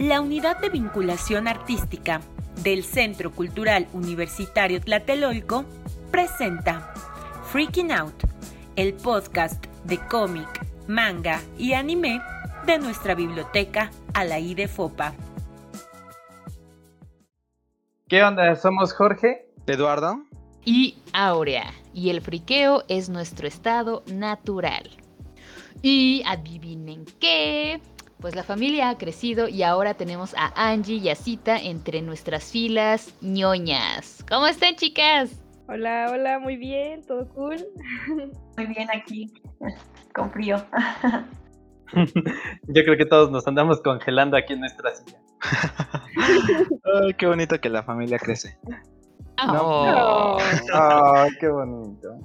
La Unidad de Vinculación Artística del Centro Cultural Universitario Tlatelolco presenta Freaking Out, el podcast de cómic, manga y anime de nuestra biblioteca Alaí de Fopa. ¿Qué onda? Somos Jorge, Eduardo y Aurea. Y el friqueo es nuestro estado natural. Y adivinen qué. Pues la familia ha crecido y ahora tenemos a Angie y a Cita entre nuestras filas ñoñas. ¿Cómo están, chicas? Hola, hola, muy bien, todo cool. Muy bien aquí, con frío. Yo creo que todos nos andamos congelando aquí en nuestra silla. Ay, qué bonito que la familia crece. Oh. Ay, qué bonito.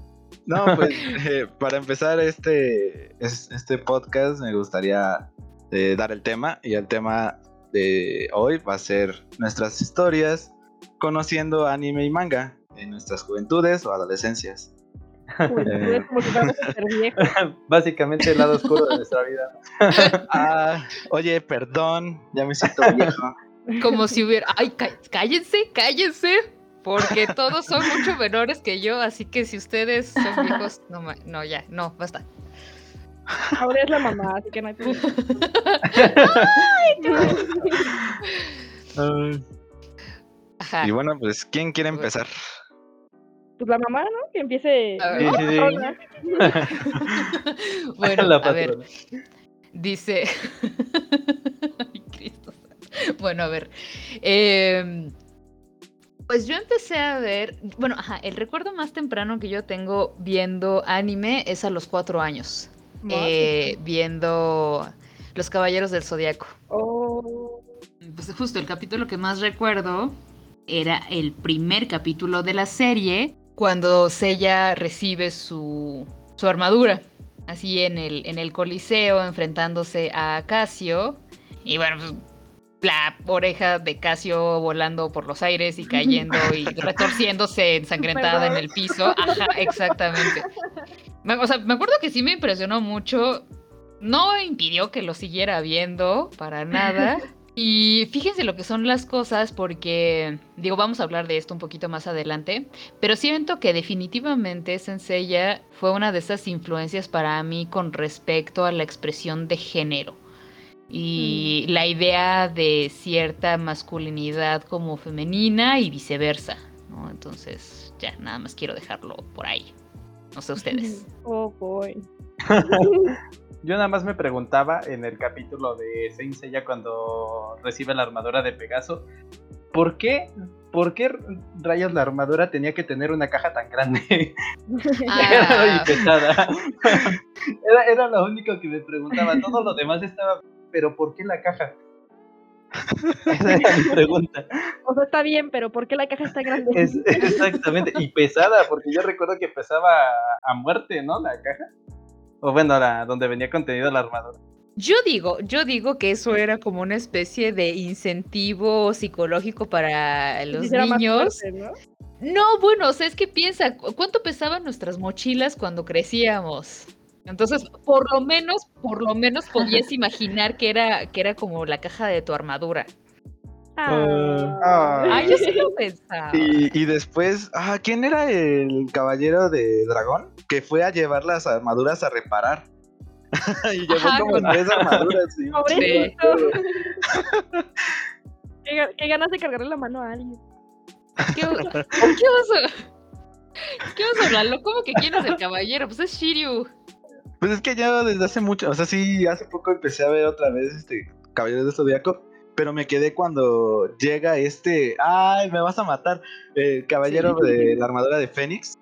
No, pues eh, para empezar este, es- este podcast me gustaría eh, dar el tema y el tema de hoy va a ser nuestras historias conociendo anime y manga en nuestras juventudes o adolescencias. Como si viejos. Básicamente el lado oscuro de nuestra vida. Ah, oye, perdón, ya me siento viejo. Como si hubiera... ¡Ay, cá- cállense, cállense! Porque todos son mucho menores que yo, así que si ustedes son viejos, no, no ya, no, basta. Ahora es la mamá, así que no hay problema. Ay, Ajá. Y bueno, pues, ¿quién quiere empezar? Pues la mamá, ¿no? Que empiece. A ver. Sí, sí. Bueno, la a ver, dice... Ay, Cristo. Bueno, a ver. em, pues yo empecé a ver, bueno, ajá, el recuerdo más temprano que yo tengo viendo anime es a los cuatro años, eh, viendo Los Caballeros del Zodiaco. Oh, Pues justo el capítulo que más recuerdo era el primer capítulo de la serie, cuando Seiya recibe su, su armadura, así en el, en el Coliseo, enfrentándose a Casio. Y bueno, pues, la oreja de Casio volando por los aires y cayendo y retorciéndose ensangrentada en el piso. Ajá, exactamente. O sea, me acuerdo que sí me impresionó mucho. No impidió que lo siguiera viendo para nada. Y fíjense lo que son las cosas porque, digo, vamos a hablar de esto un poquito más adelante, pero siento que definitivamente Senseiya fue una de esas influencias para mí con respecto a la expresión de género y la idea de cierta masculinidad como femenina y viceversa, ¿no? Entonces, ya, nada más quiero dejarlo por ahí. No sé ustedes. oh, boy. Yo nada más me preguntaba en el capítulo de Saint Seiya cuando recibe la armadura de Pegaso, ¿por qué, por qué rayos la armadura tenía que tener una caja tan grande Ah. y pesada? era, era lo único que me preguntaba, todo lo demás estaba, pero ¿por qué la caja? Esa era mi pregunta. O sea, está bien, pero ¿por qué la caja está grande? Es- exactamente, y pesada, porque yo recuerdo que pesaba a muerte, ¿no? La caja. O bueno, la, donde venía contenido la armadura. Yo digo, yo digo que eso era como una especie de incentivo psicológico para los niños. fuerte, ¿no? No, bueno, o sea, es que piensa, ¿cu- ¿cuánto pesaban nuestras mochilas cuando crecíamos? Entonces, por lo menos, por lo menos podías imaginar que era, que era como la caja de tu armadura. Ah. Ay, yo sí lo pensaba. Y, y después, ah, ¿quién era el caballero de dragón? Que fue a llevar las armaduras a reparar. y llevó Ajá, como tres armaduras. sí. Pobrecito. qué, qué ganas de cargarle la mano a alguien. ¿Qué, ¿Qué oso? ¿Qué oso, Lalo? ¿Cómo que quién es el caballero? Pues es Shiryu. Pues es que ya desde hace mucho, o sea, sí, hace poco empecé a ver otra vez este Caballero del Zodíaco, pero me quedé cuando llega este, ay, me vas a matar, el caballero de la armadura de Fénix,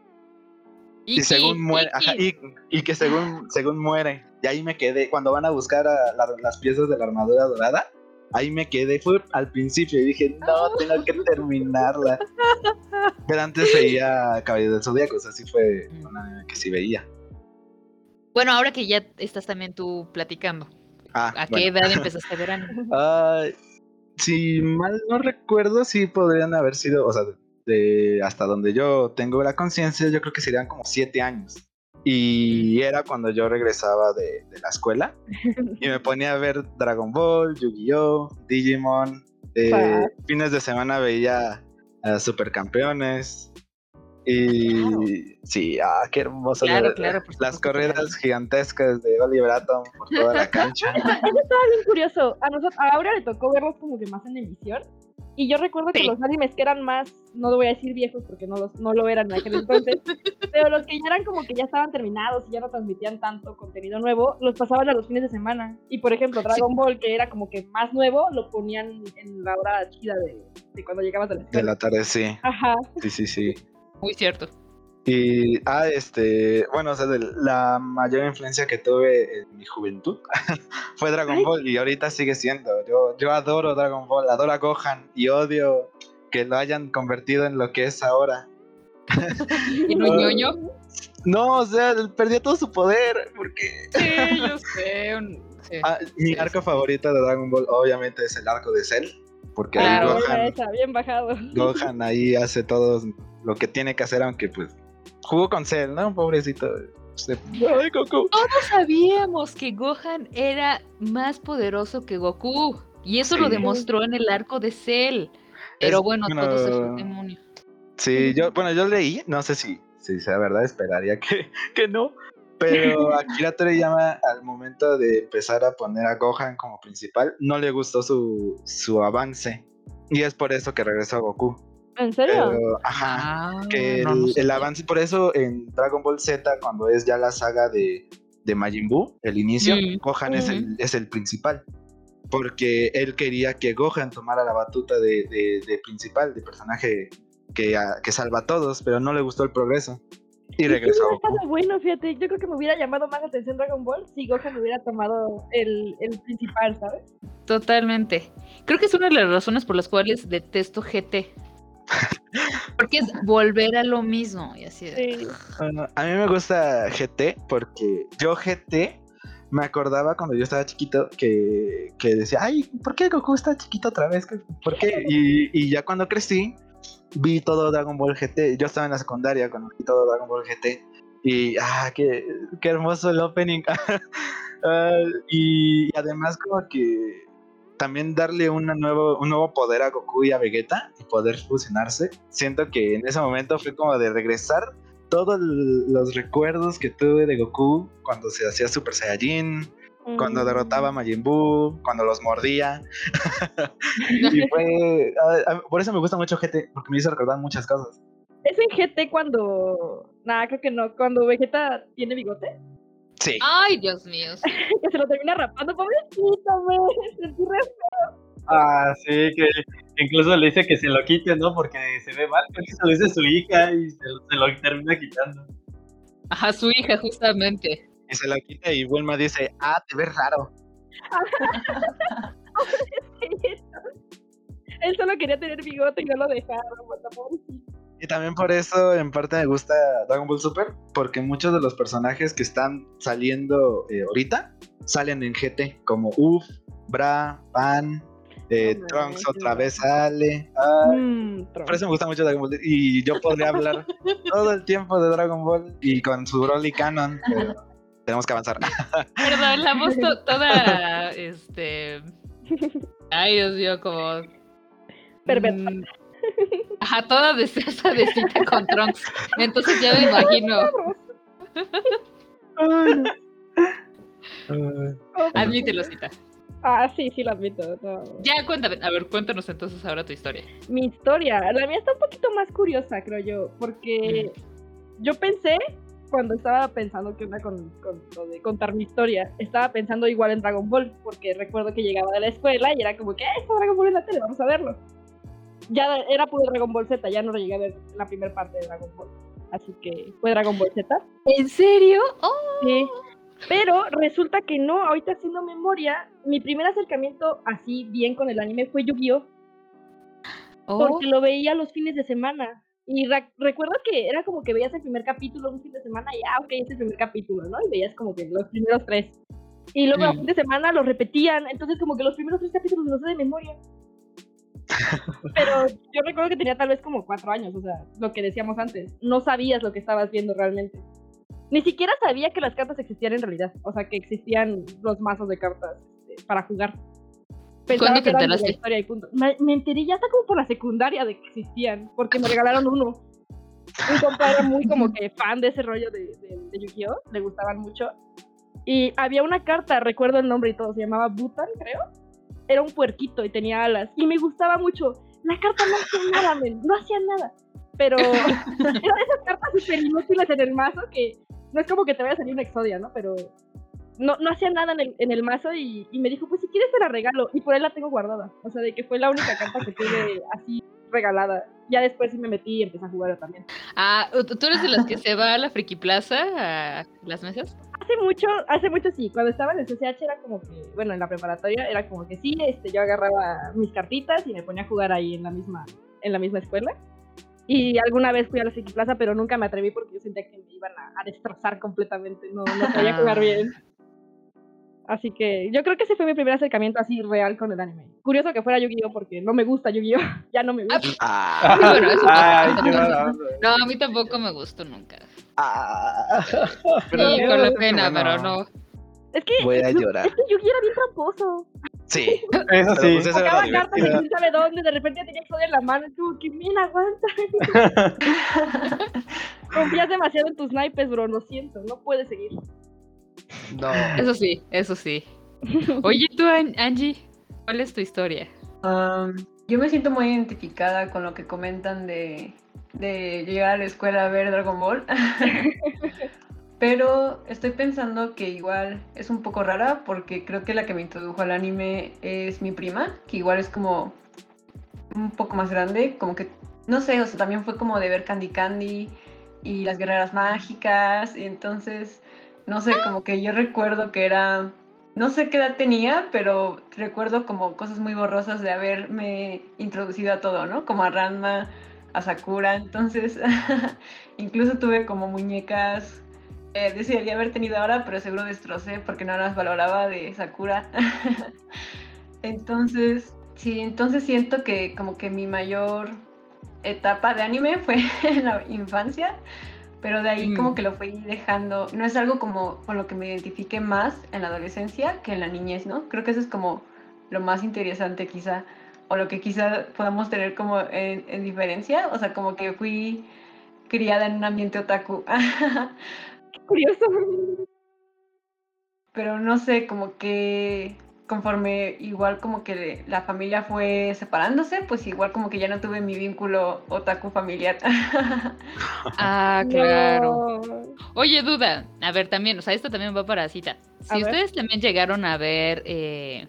y, según muere, ajá, y, y que según, según muere, y ahí me quedé, cuando van a buscar a la- las piezas de la armadura dorada, ahí me quedé, fue al principio y dije, no, tengo que terminarla. Pero antes veía Caballero del Zodíaco, o sea, sí fue una que sí veía. Bueno, ahora que ya estás también tú platicando, Ah, ¿a bueno. qué edad empezaste a ver anime? Ay, si mal no recuerdo, sí podrían haber sido, o sea, de hasta donde yo tengo la conciencia, yo creo que serían como siete años. Y era cuando yo regresaba de, de la escuela y me ponía a ver Dragon Ball, Yu-Gi-Oh, Digimon. eh, fines de semana veía a Supercampeones. Y sí, ah, qué hermoso. Claro, la- claro, por Las corridas gigantescas de Oliver Atom por toda la cancha. Eso estaba bien curioso. A nosotros, a Aura le tocó verlos como que más en emisión. Y yo recuerdo que los animes que eran más, no lo voy a decir viejos porque no, los, no lo eran en aquel entonces, pero los que ya eran como que ya estaban terminados y ya no transmitían tanto contenido nuevo, los pasaban a los fines de semana. Y por ejemplo, Dragon Ball, que era como que más nuevo, lo ponían en la hora chida de, de cuando llegabas a la De la tarde, sí. Ajá. Sí, sí, sí. Muy cierto. Y, ah, este, bueno, o sea, de la mayor influencia que tuve en mi juventud fue Dragon Ay. Ball y ahorita sigue siendo. Yo, yo adoro Dragon Ball, adoro a Gohan y odio que lo hayan convertido en lo que es ahora. ¿Y no ñoño? No, o sea, perdió todo su poder porque Sí, yo sé. un- sí. ah, mi arco sí. favorito de Dragon Ball obviamente es el arco de Cell, porque ahí Claro. Buena Gohan, esa, bien bajado. Gohan ahí hace todo lo que tiene que hacer, aunque pues jugó con Cell, ¿no? Pobrecito. Se- Ay, Goku. Todos sabíamos que Gohan era más poderoso que Goku. Y eso lo demostró en el arco de Cell. Pero Es- bueno, bueno, todo se fue demonio. Sí, yo, bueno, yo leí, no sé si, si sea verdad, esperaría que, que no, pero Akira Toriyama al momento de empezar a poner a Gohan como principal, no le gustó su, su avance, y es por eso que regresó a Goku. ¿En serio? Pero, ajá, Ah, que el, no, no el sabía. avance, por eso en Dragon Ball Z, cuando es ya la saga de, de Majin Buu, el inicio, Mm, Gohan es, el, es el principal. Porque él quería que Gohan tomara la batuta de, de- de principal, de personaje que, que salva a todos, pero no le gustó el progreso. Y regresó Goku. estado bueno, fíjate. Yo creo que me hubiera llamado más atención Dragon Ball si Gohan hubiera tomado el, el principal, ¿sabes? Totalmente. Creo que es una de las razones por las cuales detesto GT. Porque es volver a lo mismo. Y así de- Sí. Ah, a mí me gusta GT porque yo GT me acordaba cuando yo estaba chiquito que, que decía, ay, ¿por qué Goku está chiquito otra vez? ¿Por qué? Y, y ya cuando crecí, vi todo Dragon Ball GT. Yo estaba en la secundaria cuando vi todo Dragon Ball GT. Y, ah, qué, qué hermoso el opening. Ah, y, y además como que también darle una nuevo, un nuevo poder a Goku y a Vegeta y poder fusionarse. Siento que en ese momento fue como de regresar todos los recuerdos que tuve de Goku cuando se hacía Super Saiyajin, cuando Mm. derrotaba a Majin Buu, cuando los mordía. y fue. por eso me gusta mucho GT, porque me hizo recordar muchas cosas. ¿Es en GT cuando. Nah, creo que no. Cuando Vegeta tiene bigote. Sí. Ay, Dios mío. Que se lo termina rapando. Pobrecito, me sentí re- Ah, sí, que incluso le dice que se lo quite, ¿no? Porque se ve mal, porque se lo dice su hija y se, se lo termina quitando. Ajá, su hija, justamente. Y se lo quita y Bulma dice, ah, te ves raro. Él solo quería tener bigote y no lo dejaron. pobrecito. Y también por eso en parte me gusta Dragon Ball Super, porque muchos de los personajes que están saliendo eh, ahorita salen en GT, como Uf, Bra, Pan, eh, No Trunks otra vez sale. Ah, Mm, por eso me gusta mucho Dragon Ball. Y yo podría hablar todo el tiempo de Dragon Ball y con su Broly Canon, pero tenemos que avanzar. Perdón, la voz to- toda, este... Ay, Dios mío, como... Perversa. mm, Ajá, toda deseosa de cita con Trunks. Entonces ya me imagino. Admítelo, cita. Ah, sí, sí, lo admito. no. Ya, cuéntame. A ver, cuéntanos entonces ahora tu historia. Mi historia, la mía está un poquito más curiosa, creo yo, porque yo pensé, cuando estaba pensando que onda con, con lo de contar mi historia, estaba pensando igual en Dragon Ball, porque recuerdo que llegaba de la escuela y era como que, "Eh, está Dragon Ball en la tele, vamos a verlo. Ya era puro Dragon Ball Z, ya no lo llegué a ver la primera parte de Dragon Ball. Así que fue Dragon Ball Z. ¿En serio? Oh, Sí. Pero resulta que no, ahorita haciendo memoria, mi primer acercamiento así bien con el anime fue Yu-Gi-Oh! oh. porque lo veía los fines de semana. Y recuerdo que era como que veías el primer capítulo un fin de semana y ah, ok, es el primer capítulo, ¿no? Y veías como que los primeros tres. Y luego a Mm. fin de semana lo repetían, entonces como que los primeros tres capítulos los sé de memoria. Pero yo recuerdo que tenía tal vez como cuatro años, o sea, lo que decíamos antes. No sabías lo que estabas viendo realmente. Ni siquiera sabía que las cartas existían en realidad. O sea, que existían los mazos de cartas este, para jugar. Pensaba ¿Cuándo te eran enteraste? historia y punto. Me, me enteré ya hasta como por la secundaria de que existían, porque me regalaron uno. Un compa era muy como que fan de ese rollo de, de, de Yu-Gi-Oh! Le gustaban mucho. Y había una carta, recuerdo el nombre y todo, se llamaba Butan, creo. Era un puerquito y tenía alas. Y me gustaba mucho. La carta no hacía nada, men, no hacía nada. Pero era de esas cartas súper inútiles en el mazo que no es como que te vaya a salir una exodia, ¿no? Pero no, no hacía nada en el, en el mazo y, y me dijo, pues si quieres te la regalo. Y por ahí la tengo guardada. O sea, de que fue la única carta que tuve así regalada. Ya después sí me metí y empecé a jugar también. Ah, ¿tú eres de las que se va a la Friki Plaza, a las mesas? Hace mucho, hace mucho sí, cuando estaba en el CCH era como que, bueno, en la preparatoria era como que sí, este, yo agarraba mis cartitas y me ponía a jugar ahí en la misma, en la misma escuela. Y alguna vez fui a la Friki Plaza, pero nunca me atreví porque yo sentía que me iban a, a destrozar completamente, no, no sabía jugar Ah. bien. Así que yo creo que ese fue mi primer acercamiento así real con el anime. Curioso que fuera Yu-Gi-Oh! porque no me gusta Yu-Gi-Oh! ya no me gusta. Ah, Sí, bueno, eso Ay, mala onda. No, a mí tampoco me gustó nunca. ah. Pero Sí, con la pena, bueno. pero no. Es que, Voy a llorar. es que Yu-Gi era bien tramposo. Sí. Eso sí. pues Sacaba cartas de quién sabe dónde, de repente tenía Exodia en la mano, y tú, que bien aguanta. Confías demasiado en tus naipes, bro, lo siento, no puedes seguir. No. Eso sí, eso sí. Oye, tú, An- Angie, ¿cuál es tu historia? Yo me siento muy identificada con lo que comentan de, de llegar a la escuela a ver Dragon Ball. Pero estoy pensando que igual es un poco rara porque creo que la que me introdujo al anime es mi prima, que igual es como un poco más grande, como que, no sé, o sea, también fue como de ver Candy Candy y las guerreras mágicas, y entonces, no sé, como que yo recuerdo que era no sé qué edad tenía, pero recuerdo como cosas muy borrosas de haberme introducido a todo, ¿no? Como a Ranma, a Sakura. Entonces, incluso tuve como muñecas. Eh, desearía haber tenido ahora, pero seguro destrocé porque no las valoraba de Sakura. entonces, sí, entonces siento que como que mi mayor etapa de anime fue en la infancia pero de ahí como Mm. que lo fui dejando. No es algo como con lo que me identifique más en la adolescencia que en la niñez, ¿no? Creo que eso es como lo más interesante quizá, o lo que quizá podamos tener como en, en diferencia, o sea, como que fui criada en un ambiente otaku, Qué curioso. pero no sé, como que conforme igual como que la familia fue separándose, pues igual como que ya no tuve mi vínculo otaku familiar. Ah, claro. No. Oye, duda. A ver, también, o sea, esto también va para cita. A Si ver. ustedes también llegaron a ver eh,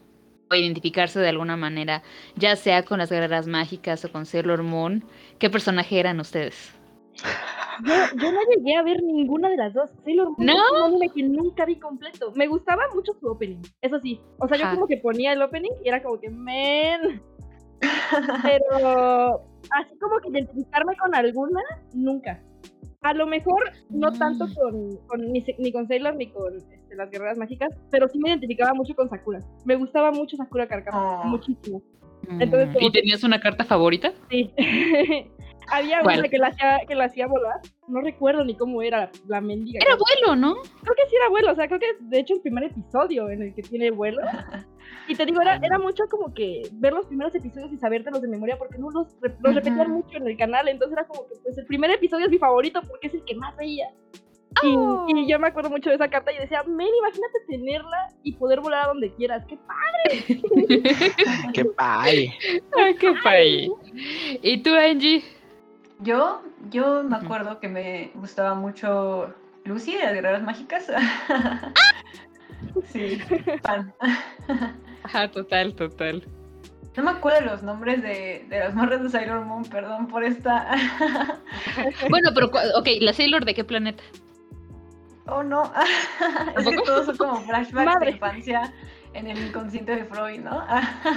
o identificarse de alguna manera, ya sea con las guerreras mágicas o con Sailor Moon, ¿qué personaje eran ustedes? Yo, yo no llegué a ver ninguna de las dos. Sailor Moon ¿No? es un anime que nunca vi completo. Me gustaba mucho su opening, eso sí. O sea, yo Ajá. como que ponía el opening y era como que, men. Pero así como que identificarme con alguna, nunca. A lo mejor no tanto Mm. con, con- ni, ni con Sailor ni con este, las guerreras mágicas, pero sí me identificaba mucho con Sakura. Me gustaba mucho Sakura Carcapá, Oh. muchísimo. Entonces, Mm, como ¿Y que- tenías una carta favorita? Sí. Había ¿Cuál? una que la, hacía, que la hacía volar. No recuerdo ni cómo era la mendiga. Era vuelo, ¿no? Creo que sí era vuelo. O sea, creo que es de hecho el primer episodio en el que tiene vuelo. Y te digo, era, era mucho como que ver los primeros episodios y sabértelos de memoria porque no los, los repetían mucho en el canal. Entonces era como que pues el primer episodio es mi favorito porque es el que más veía. Y, Oh. y yo me acuerdo mucho de esa carta y decía, men, imagínate tenerla y poder volar a donde quieras. ¡Qué padre! Qué pay. Ay, qué padre. ¿Y tú, Angie? Yo, yo me acuerdo que me gustaba mucho Lucy de las Guerreras Mágicas. sí, fan. Ajá, total, total. No me acuerdo los nombres de, de las morras de Sailor Moon, perdón por esta. Bueno, pero, ok, ¿la Sailor de qué planeta? oh no, es que todos son como flashbacks Madre. de infancia en el inconsciente de Freud, ¿no?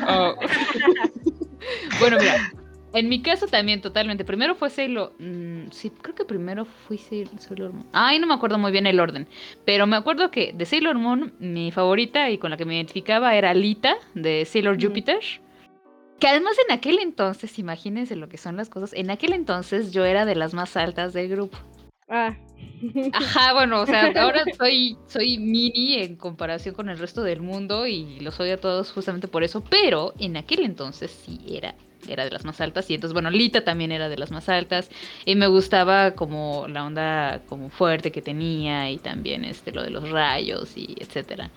Oh. bueno, mira, en mi caso también totalmente. Primero fue Sailor... mm, sí, creo que primero fui Sail- Sailor Moon. Ay, no me acuerdo muy bien el orden. Pero me acuerdo que de Sailor Moon, mi favorita y con la que me identificaba era Lita, de Sailor. Jupiter. Que además en aquel entonces, imagínense lo que son las cosas, en aquel entonces yo era de las más altas del grupo. Ah. Ajá, bueno, o sea, ahora soy, soy mini en comparación con el resto del mundo y los odio a todos justamente por eso, pero en aquel entonces sí era, era de las más altas y entonces, bueno, Lita también era de las más altas y me gustaba como la onda como fuerte que tenía y también este, lo de los rayos y etcétera.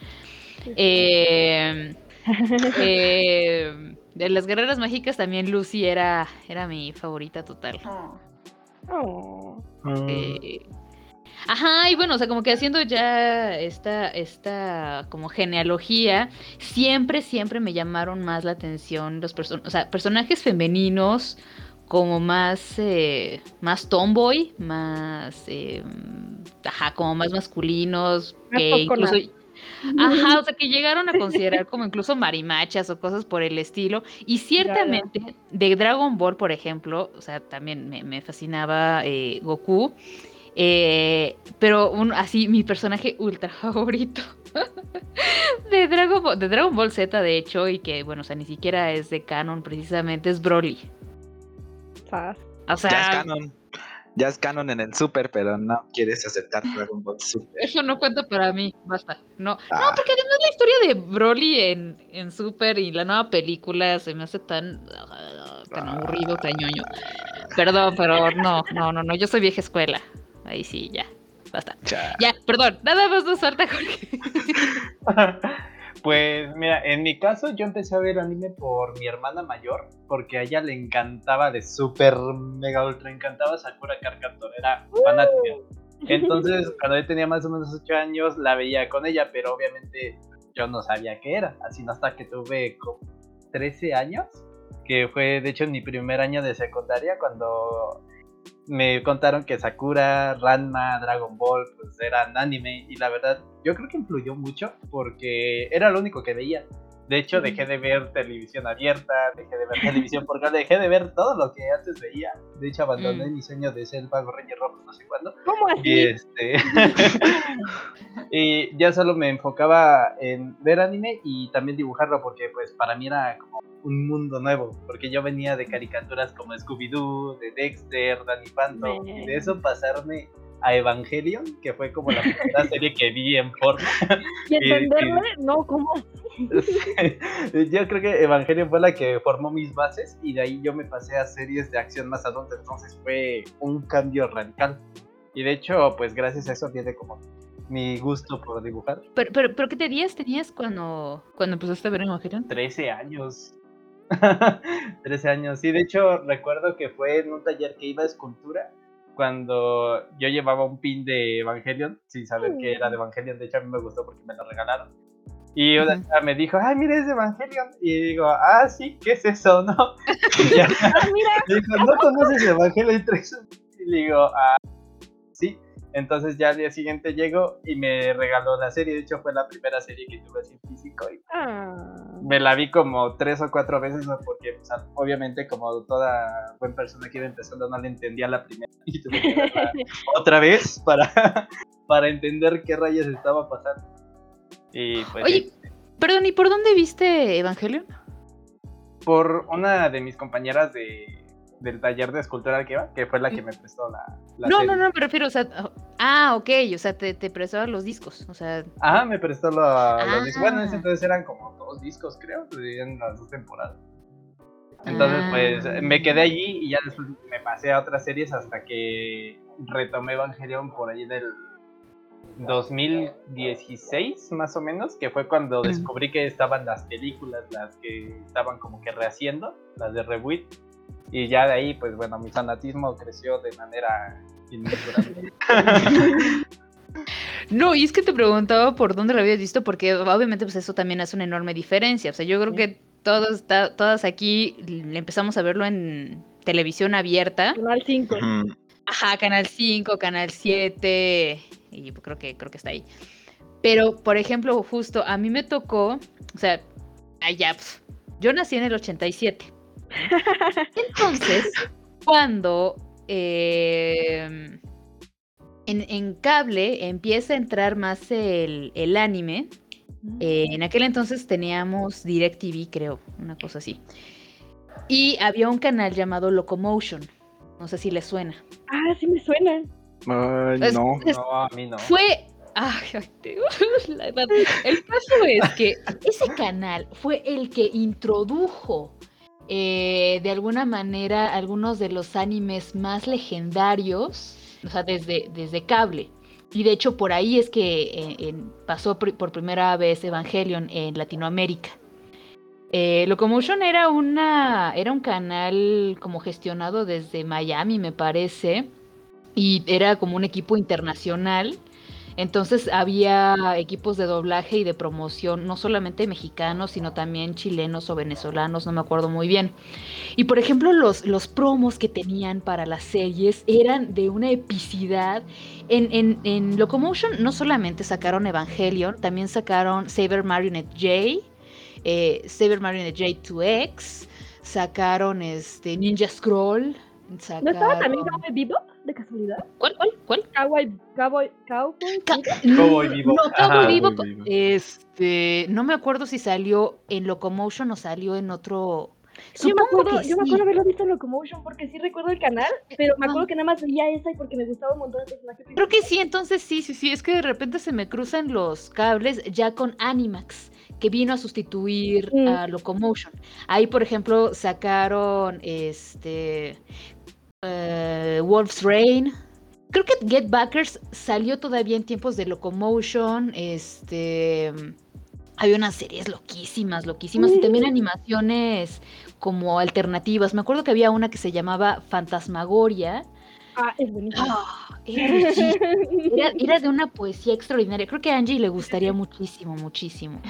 Eh, eh, de las guerreras mágicas también Lucy era, era mi favorita total. Oh. Oh. Eh, ajá, y bueno, o sea, como que haciendo ya esta, esta como genealogía, siempre, siempre me llamaron más la atención los person o sea, personajes femeninos como más, eh, más tomboy, más, eh, ajá, como más masculinos, Más que incluso... Ajá, o sea, que llegaron a considerar como incluso marimachas o cosas por el estilo. Y ciertamente, de Dragon Ball, por ejemplo, o sea, también me, me fascinaba eh, Goku. Eh, pero un, así, mi personaje ultra favorito de Dragon, Ball, de Dragon Ball Z, de hecho, y que, bueno, o sea, ni siquiera es de canon precisamente, es Broly. Sas. O sea, Ya es canon. Ya es canon en el Super, pero no quieres aceptar Dragon Ball Super. Eso no cuenta para mí, basta. No, no Ah. porque además la historia de Broly en, en Super y la nueva película se me hace tan, tan aburrido, tan ñoño. Perdón, pero no, no, no, no, yo soy vieja escuela. Ahí sí, ya, basta. Ya, perdón, nada más nos falta Jorge. Pues mira, en mi caso yo empecé a ver anime por mi hermana mayor, porque a ella le encantaba de súper mega ultra encantaba Sakura Card Captor, era fanática. Entonces, cuando yo tenía más o menos 8 años, la veía con ella, pero obviamente yo no sabía qué era, así no hasta que tuve como 13 años, que fue de hecho mi primer año de secundaria, cuando me contaron que Sakura, Ranma, Dragon Ball, pues eran anime y la verdad yo creo que influyó mucho porque era lo único que veía. De hecho dejé de ver televisión abierta, dejé de ver televisión porque dejé de ver todo lo que antes veía. De hecho abandoné Mm. mi sueño de ser el Pago Reyes Rojo no sé cuándo. ¿Cómo Y así? este y ya solo me enfocaba en ver anime y también dibujarlo porque pues para mí era como un mundo nuevo, porque yo venía de caricaturas como Scooby-Doo, de Dexter, Danny Phantom, y de eso pasarme a Evangelion, que fue como la primera serie que vi en forma. ¿Y y- entenderme? No, ¿cómo yo creo que Evangelion fue la que formó mis bases y de ahí yo me pasé a series de acción más adulta, entonces fue un cambio radical. Y de hecho, pues gracias a eso viene como mi gusto por dibujar. Pero, pero, pero ¿qué te días tenías cuando, cuando empezaste a ver Evangelion? 13 años. 13 años. Sí, de hecho recuerdo que fue en un taller que iba a escultura cuando yo llevaba un pin de Evangelion sin saber que era de Evangelion. De hecho a mí me gustó porque me lo regalaron. Y una chica me dijo, ay, mira, es de Evangelion. Y digo, ah, sí, ¿qué es eso, no? Y ya, Ah, mira, dijo, ¿no conoces Evangelion? Y traes un pin?" Y le digo, ah, sí. Entonces ya al día siguiente llego y me regaló la serie. De hecho fue la primera serie que tuve así en físico. Y Ah. me la vi como tres o cuatro veces, ¿no? porque o sea, obviamente como toda buena persona que iba empezando no le entendía la primera y tuve que verla otra vez para, para entender qué rayos estaba pasando. Y pues Oye, sí, perdón, ¿y por dónde viste Evangelion? por una de mis compañeras de, del taller de escultura que iba, que fue la que me prestó la, la No, serie. no, no, me refiero, o sea, ah, ok, o sea, te, te prestaban los discos, o sea, Ajá, me prestó lo- los discos. Bueno, en ese Ah. entonces eran como dos discos, creo, en las dos temporadas. Entonces, Ah. pues me quedé allí y ya después me pasé a otras series hasta que retomé Evangelion por ahí del 2016, más o menos, que fue cuando Mm. descubrí que estaban las películas, las que estaban como que rehaciendo, las de Reboot. Y ya de ahí, pues bueno, mi fanatismo creció de manera inmensurable. No, y es que te preguntaba por dónde lo habías visto, porque obviamente pues eso también hace una enorme diferencia. O sea, yo creo que todos, ta- todas aquí empezamos a verlo en televisión abierta. Canal 5. Ujú. Ajá, Canal 5, Canal 7, y creo que, creo que está ahí. Pero, por ejemplo, justo a mí me tocó, o sea, allá, pf, yo nací en el 87. Entonces, cuando eh, en, en cable empieza a entrar más el, el anime, eh, en aquel entonces teníamos DirecTV, creo, una cosa así. Y había un canal llamado Locomotion. No sé si les suena. Ah, sí me suena. Ay, Es- no. es- No, a mí no. Fue. Ay, ay, te- la edad. El caso es que ese canal fue el que introdujo eh, de alguna manera algunos de los animes más legendarios, o sea, desde, desde cable. Y de hecho por ahí es que eh, pasó por primera vez Evangelion en Latinoamérica. Eh, Locomotion era una era un canal como gestionado desde Miami, me parece, y era como un equipo internacional. Entonces había equipos de doblaje y de promoción, no solamente mexicanos, sino también chilenos o venezolanos, no me acuerdo muy bien. Y por ejemplo, los, los promos que tenían para las series eran de una epicidad. En, en, en Locomotion no solamente sacaron Evangelion, también sacaron Saber Marionette J, eh, Saber Marionette J2X, sacaron este Ninja Scroll. ¿No estaba también Cowboy Bebop, de casualidad? ¿Cuál, cuál, cuál? Cowboy, Cowboy, Cowboy Ca- Cowboy Mm. No, Cowboy Ajá. Bebop, Cowboy Bebop. Este, no me acuerdo si salió en Locomotion o salió en otro. Yo me, acuerdo, que yo me acuerdo haberlo visto en Locomotion porque sí recuerdo el canal, pero me acuerdo que nada más veía esa y porque me gustaba un montón el personaje. Creo que sí, entonces sí, sí, sí. Es que de repente se me cruzan los cables ya con Animax, que vino a sustituir Mm. a Locomotion. Ahí, por ejemplo, sacaron este eh, Wolf's Rain. Creo que Get Backers salió todavía en tiempos de Locomotion. Este. Había unas series loquísimas, loquísimas. Y también animaciones como alternativas. Me acuerdo que había una que se llamaba Fantasmagoria. Ah, es buenísimo. Ah. Era, era de una poesía extraordinaria. Creo que a Angie le gustaría muchísimo, muchísimo.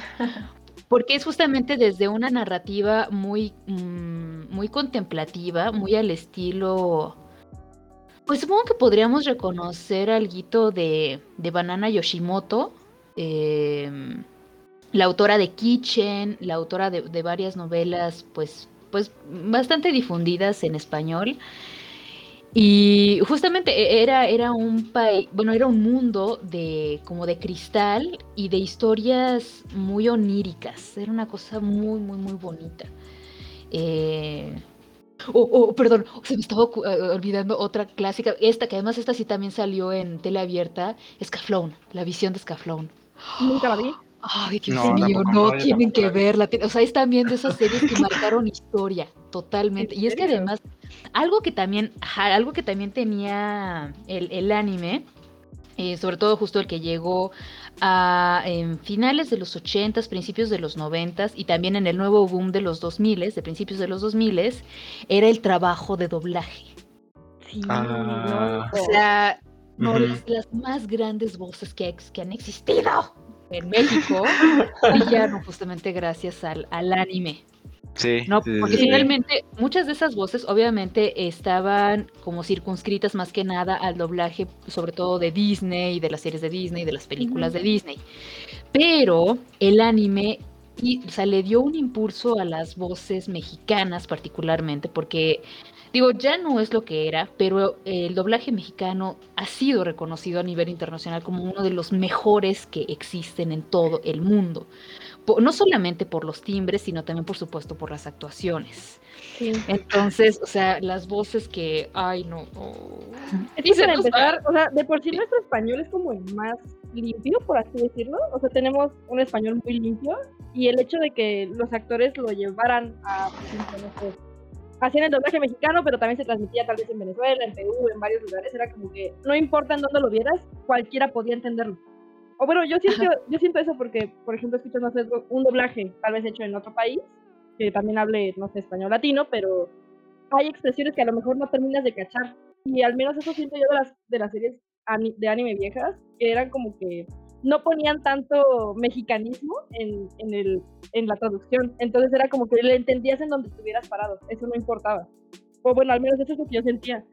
Porque es justamente desde una narrativa muy, mm, muy contemplativa, muy al estilo. Pues supongo que podríamos reconocer algo de, de Banana Yoshimoto, em, la autora de Kitchen, la autora de, de varias novelas, pues, pues bastante difundidas en español. Y justamente e- era, era un país, bueno, era un mundo de como de cristal y de historias muy oníricas. Era una cosa muy, muy, muy bonita. Eh, Oh, oh, perdón, se me estaba eh, olvidando otra clásica. Esta, que además esta sí también salió en tele abierta, Scaflón, la visión de Scaflón. Nunca la vi. Ay, Dios No, no, no, tienen que verla. O sea, es también de esas series que marcaron historia, totalmente. ¿En Y es que serio? además, algo que también, ajá, algo que también tenía el, el anime, eh, sobre todo justo el que llegó a en finales de los 80s, principios de los 90s y también en el nuevo boom de los 2000s, de principios de los 2000s, era el trabajo de doblaje. Sí, Ah. no. O sea, no, Ujú. las, las más grandes voces que, ex- que han existido en México brillaron justamente gracias al, al anime. Sí. ¿no? sí, Porque sí. finalmente muchas de esas voces obviamente estaban como circunscritas más que nada al doblaje, sobre todo de Disney, de las series de Disney, de las películas de Disney. Pero el anime y, o sea, le dio un impulso a las voces mexicanas particularmente, porque digo, ya no es lo que era, pero el doblaje mexicano ha sido reconocido a nivel internacional como uno de los mejores que existen en todo el mundo. No solamente por los timbres, sino también, por supuesto, por las actuaciones. Sí. Entonces, o sea, las voces que, ay, no. oh. Va. empezar, o sea, de por sí nuestro español es como el más limpio, por así decirlo. O sea, tenemos un español muy limpio y el hecho de que los actores lo llevaran a, sé, hacían el doblaje mexicano, pero también se transmitía tal vez en Venezuela, en Perú, en varios lugares, era como que no importa en dónde lo vieras, cualquiera podía entenderlo. O bueno, yo siento, yo siento eso porque, por ejemplo, escuchas, no sé, un doblaje tal vez hecho en otro país, que también hable, no sé, español latino, pero hay expresiones que a lo mejor no terminas de cachar. Y al menos eso siento yo de las, de las series de anime viejas, que eran como que no ponían tanto mexicanismo en, en, el, en la traducción. Entonces era como que le entendías en donde estuvieras parado. Eso no importaba. O bueno, al menos eso es lo que yo sentía.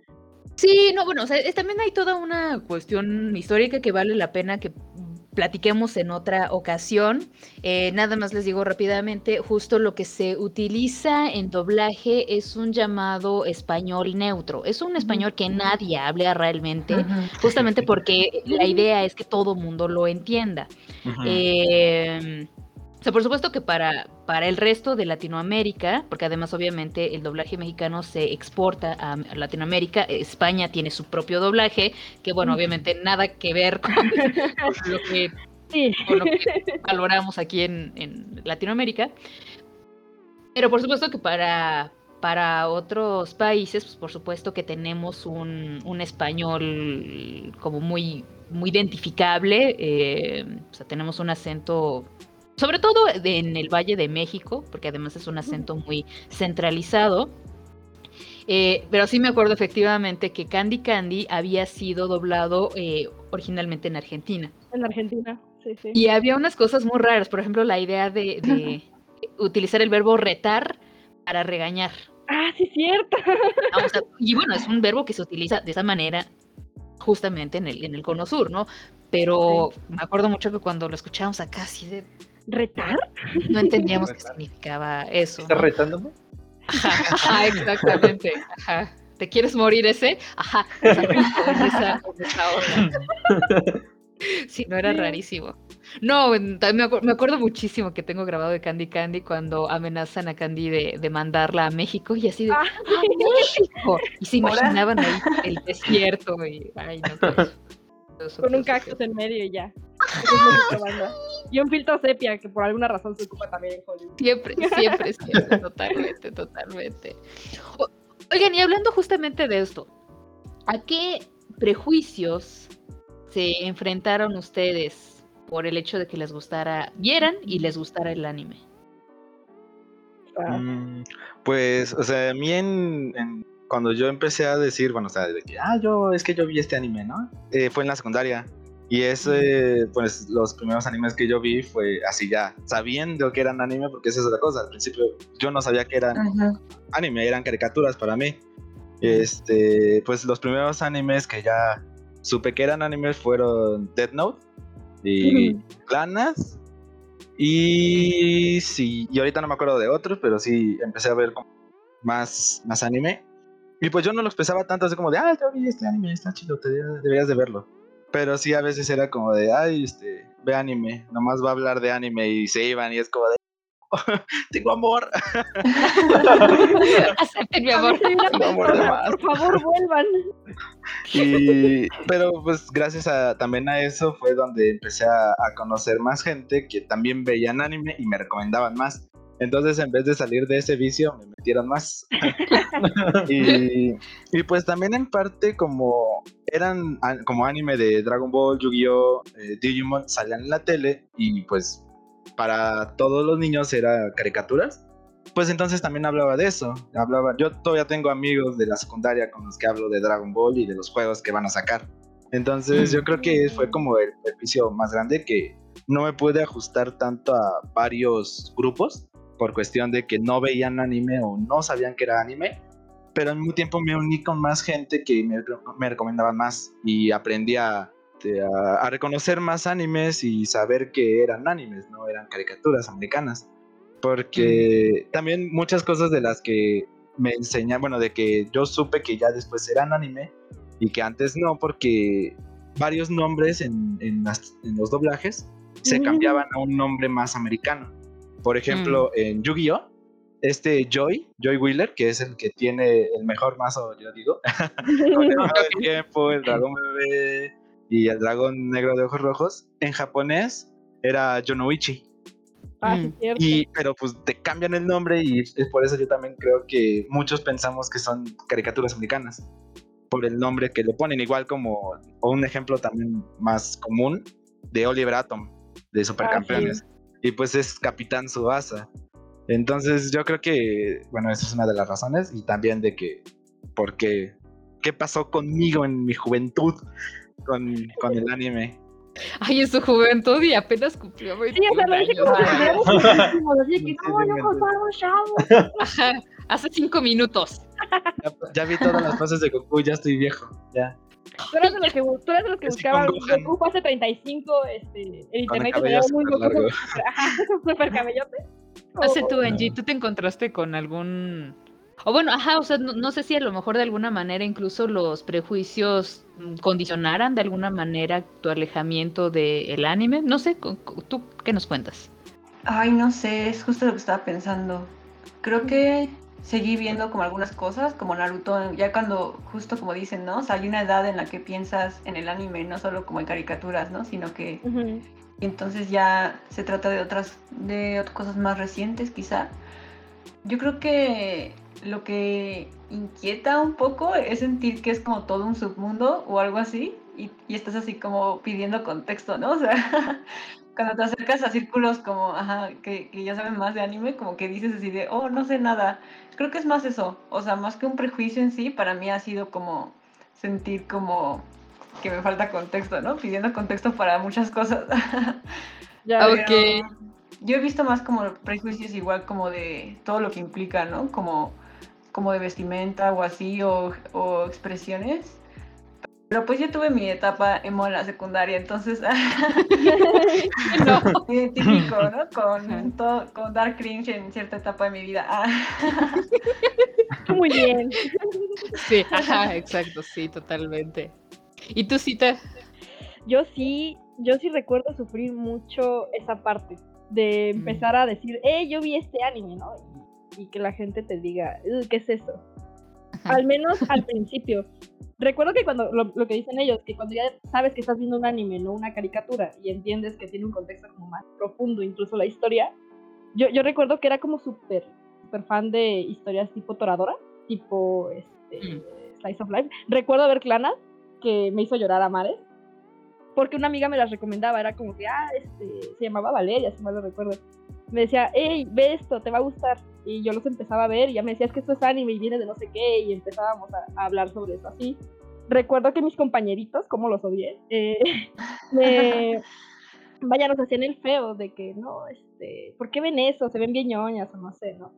Sí, no, bueno, también hay toda una cuestión histórica que vale la pena que platiquemos en otra ocasión. Eh, nada más les digo rápidamente, justo lo que se utiliza en doblaje es un llamado español neutro. Es un español que nadie habla realmente, justamente porque la idea es que todo mundo lo entienda. Ujú. Eh, O sea, por supuesto que para, para el resto de Latinoamérica, porque además obviamente el doblaje mexicano se exporta a Latinoamérica, España tiene su propio doblaje, que bueno, obviamente nada que ver con, lo, que, valoramos aquí en, en, Latinoamérica. Pero por supuesto que para, para otros países, pues por supuesto que tenemos un, un español como muy, muy identificable, eh, o sea, tenemos un acento sobre todo en el Valle de México, porque además es un acento muy centralizado. Eh, pero sí me acuerdo efectivamente que Candy Candy había sido doblado eh, originalmente en Argentina. En Argentina, sí, sí. Y había unas cosas muy raras, por ejemplo, la idea de, utilizar el verbo retar para regañar. Ah, sí, cierto. y bueno, es un verbo que se utiliza de esa manera justamente en el, en el cono sur, ¿no? Pero me acuerdo mucho que cuando lo escuchábamos acá, así de, ¿Retar? No entendíamos qué significaba eso. ¿Estás retándome? Ajá, exactamente. Ajá. ¿Te quieres morir ese? Ajá. esa, Sí, no era rarísimo. No, me, acuerdo muchísimo que tengo grabado de Candy Candy cuando amenazan a Candy de, de mandarla a México y así de ah, México! Y se imaginaban ahí el desierto y ay no. Pues. Con un cactus en medio y ya. y un filtro sepia que por alguna razón se ocupa también en Hollywood. Siempre, siempre, siempre, totalmente, totalmente. oigan, y hablando justamente de esto, ¿a qué prejuicios se enfrentaron ustedes por el hecho de que les gustara, vieran y les gustara el anime? Ah. Mm, pues, o sea, a mí en cuando yo empecé a decir, bueno, o sea, de que, ah, yo, es que yo vi este anime, ¿no? Eh, fue en la secundaria. Y ese, pues, los primeros animes que yo vi fue así ya, sabiendo que eran anime, porque esa es otra cosa. Al principio yo no sabía que eran anime, eran caricaturas para mí. Este, pues los primeros animes que ya supe que eran animes fueron Death Note y Clanas. Y sí, y ahorita no me acuerdo de otros, pero sí empecé a ver más, más anime. Y pues yo no lo expresaba tanto, así como de, ah, ya vi este anime, está chido, te deberías de verlo. Pero sí, a veces era como de, ay, este, ve anime, nomás va a hablar de anime y se iban y es como de, tengo amor. Acepten mi amor. Tengo amor de más. Por favor, vuelvan. Y, pero pues gracias a, también a eso fue donde empecé a, a conocer más gente que también veían anime y me recomendaban más. Entonces, en vez de salir de ese vicio, me metieron más. y, pues también en parte como eran como anime de Dragon Ball, Yu-Gi-Oh, eh, Digimon, salían en la tele y pues para todos los niños era caricaturas. Pues entonces también hablaba de eso. Hablaba, yo todavía tengo amigos de la secundaria con los que hablo de Dragon Ball y de los juegos que van a sacar. Entonces yo creo que fue como el, el vicio más grande que no me pude ajustar tanto a varios grupos por cuestión de que no veían anime o no sabían que era anime, pero al mismo tiempo me uní con más gente que me, me recomendaban más y aprendí a, a, reconocer más animes y saber que eran animes, no eran caricaturas americanas. Porque mm. también muchas cosas de las que me enseñan, bueno, de que yo supe que ya después eran anime y que antes no, porque varios nombres en, en, los doblajes se cambiaban a un nombre más americano. Por ejemplo, mm. en Yu-Gi-Oh! Este Joy, Joy Wheeler, que es el que tiene el mejor mazo, yo digo, el tiempo, el dragón bebé y el dragón negro de ojos rojos, en japonés era Yonoichi. Ah, mm. y, pero pues te cambian el nombre y es por eso yo también creo que muchos pensamos que son caricaturas americanas por el nombre que le ponen, igual como o un ejemplo también más común de Oliver Atom de Supercampeones. Ah, y pues es Capitán Subasa. Entonces yo creo que, bueno, esa es una de las razones y también de que, porque, ¿qué pasó conmigo en mi juventud con, con el anime? Ay, en su juventud y apenas cumplió 20 Sí, o sea, lo dije como que no, hace cinco minutos. Ya, ya, vi todas las fases de Goku, ya estoy viejo, ya. Tú eres de los que, tú eres de los que buscaban Goku fase 35, este, el internet se veía muy Goku super cabellote. Hace tú, Angie, ¿tú te encontraste con algún o bueno, ajá, o sea, no, sé si a lo mejor de alguna manera incluso los prejuicios condicionaran de alguna manera tu alejamiento del anime. No sé, ¿tú qué nos cuentas? Ay, no sé, es justo lo que estaba pensando. Creo que seguí viendo como algunas cosas, como Naruto, ya cuando, justo como dicen, ¿no? O sea, hay una edad en la que piensas en el anime, no solo como en caricaturas, ¿no? Sino que entonces ya se trata de otras, de ot- cosas más recientes, quizá. Yo creo que lo que inquieta un poco es sentir que es como todo un submundo o algo así, y, y estás así como pidiendo contexto, ¿no? O sea, cuando te acercas a círculos como, ajá, que, que ya saben más de anime, como que dices así de, oh, no sé nada. Creo que es más eso, o sea, más que un prejuicio en sí, para mí ha sido como sentir como que me falta contexto, ¿no? Pidiendo contexto para muchas cosas. Ya, Ah, Pero Ok. Yo he visto más como prejuicios igual como de todo lo que implica, ¿no? Como, como de vestimenta o así, o, o expresiones. Pero pues yo tuve mi etapa emo en la secundaria, entonces No. me identifico, ¿no? Con, todo, con dar cringe en cierta etapa de mi vida. Muy bien. Sí, ajá, exacto, sí, totalmente. ¿Y tú, Cita? Yo sí, yo sí recuerdo sufrir mucho esa parte de Mm. empezar a decir, eh, yo vi este anime, ¿no? Y, y que la gente te diga, "Ugh, ¿qué es eso? Ajá. Al menos al principio. Recuerdo que cuando, lo, lo que dicen ellos, que cuando ya sabes que estás viendo un anime, no una caricatura, y entiendes que tiene un contexto como más profundo, incluso la historia, yo, yo recuerdo que era como súper, súper fan de historias tipo Toradora, tipo este, Mm. Slice of Life. Recuerdo ver Clana, que me hizo llorar a mares, porque una amiga me las recomendaba, era como que, ah, este, se llamaba Valeria, si mal lo recuerdo. Me decía, hey, ve esto, te va a gustar. Y yo los empezaba a ver y ya me decía, es que esto es anime y viene de no sé qué, y empezábamos a, a hablar sobre eso así. Recuerdo que mis compañeritos, como los odié, eh, me, vaya, nos hacían el feo de que, no, este, ¿por qué ven eso? Se ven bien ñoñas o no sé, ¿no?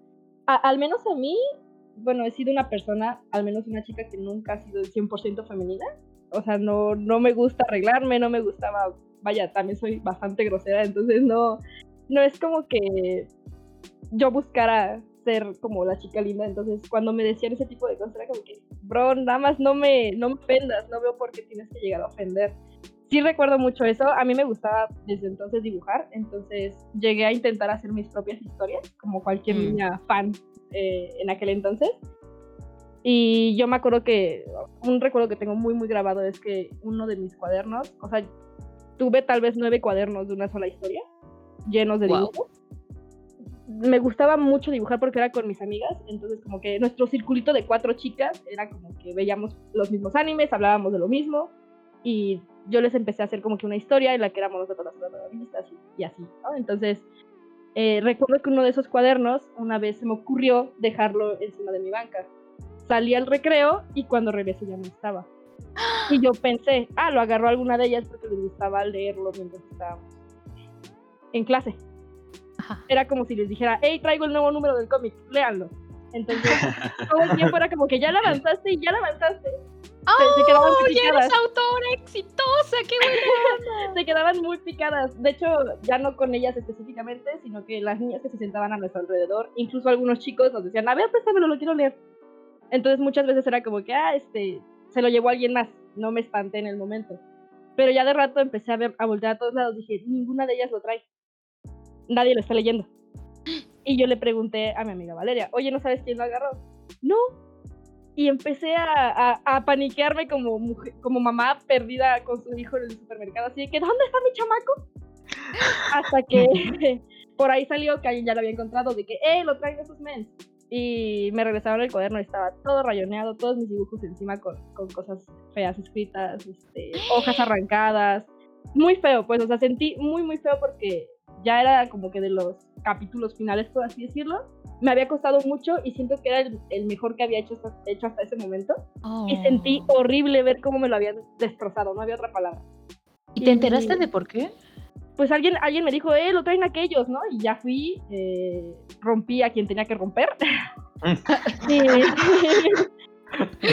A- al menos a mí, bueno, he sido una persona, al menos una chica que nunca ha sido 100% femenina. O sea, no, no me gusta arreglarme, no me gustaba, vaya, también soy bastante grosera, entonces no, no es como que yo buscara ser como la chica linda, entonces cuando me decían ese tipo de cosas era como que, bro, nada más no me, no me ofendas, no veo por qué tienes que llegar a ofender. Sí recuerdo mucho eso, a mí me gustaba desde entonces dibujar, entonces llegué a intentar hacer mis propias historias, como cualquier Mm. niña fan eh, en aquel entonces. Y yo me acuerdo que un recuerdo que tengo muy, muy grabado es que uno de mis cuadernos, o sea, tuve tal vez nueve cuadernos de una sola historia, llenos de Wow. dibujos. Me gustaba mucho dibujar porque era con mis amigas, entonces como que nuestro circulito de cuatro chicas era como que veíamos los mismos animes, hablábamos de lo mismo y yo les empecé a hacer como que una historia en la que éramos nosotros las protagonistas y, y así, ¿no? Entonces eh, recuerdo que uno de esos cuadernos una vez se me ocurrió dejarlo encima de mi banca. Salí al recreo y cuando regresé ya no estaba. Y yo pensé, ah, lo agarró alguna de ellas porque les gustaba leerlo mientras estábamos en clase. Ajá. Era como si les dijera, hey, traigo el nuevo número del cómic, léanlo. Entonces, todo el tiempo era como que ya la avanzaste y ya la avanzaste. Se- se quedaban ¡Oh, muy ya eres picadas, autora exitosa! ¡Qué buena! se quedaban muy picadas. De hecho, ya no con ellas específicamente, sino que las niñas que se sentaban a nuestro alrededor, incluso algunos chicos nos decían, a ver, préstamelo, lo quiero leer. Entonces muchas veces era como que, ah, este, se lo llevó alguien más, no me espanté en el momento. Pero ya de rato empecé a ver, a voltear a todos lados, dije, ninguna de ellas lo trae. Nadie lo está leyendo. Y yo le pregunté a mi amiga Valeria, oye, ¿no sabes quién lo agarró? No. Y empecé a, a, a paniquearme como, mujer, como mamá perdida con su hijo en el supermercado, así de que, ¿dónde está mi chamaco? Hasta que por ahí salió que alguien ya lo había encontrado, de que, ¡eh, lo traen esos mens! Y me regresaron el cuaderno estaba todo rayoneado, todos mis dibujos encima con, con cosas feas escritas, este, hojas arrancadas. Muy feo, pues, o sea, sentí muy, muy feo porque ya era como que de los capítulos finales, por así decirlo. Me había costado mucho y siento que era el, el mejor que había hecho hasta, hecho hasta ese momento. Y sentí Oh. horrible ver cómo me lo habían destrozado, no había otra palabra. ¿Y te enteraste de por qué? Pues alguien, alguien me dijo, eh, lo traen aquellos, ¿no? Y ya fui, eh, rompí a quien tenía que romper. Y,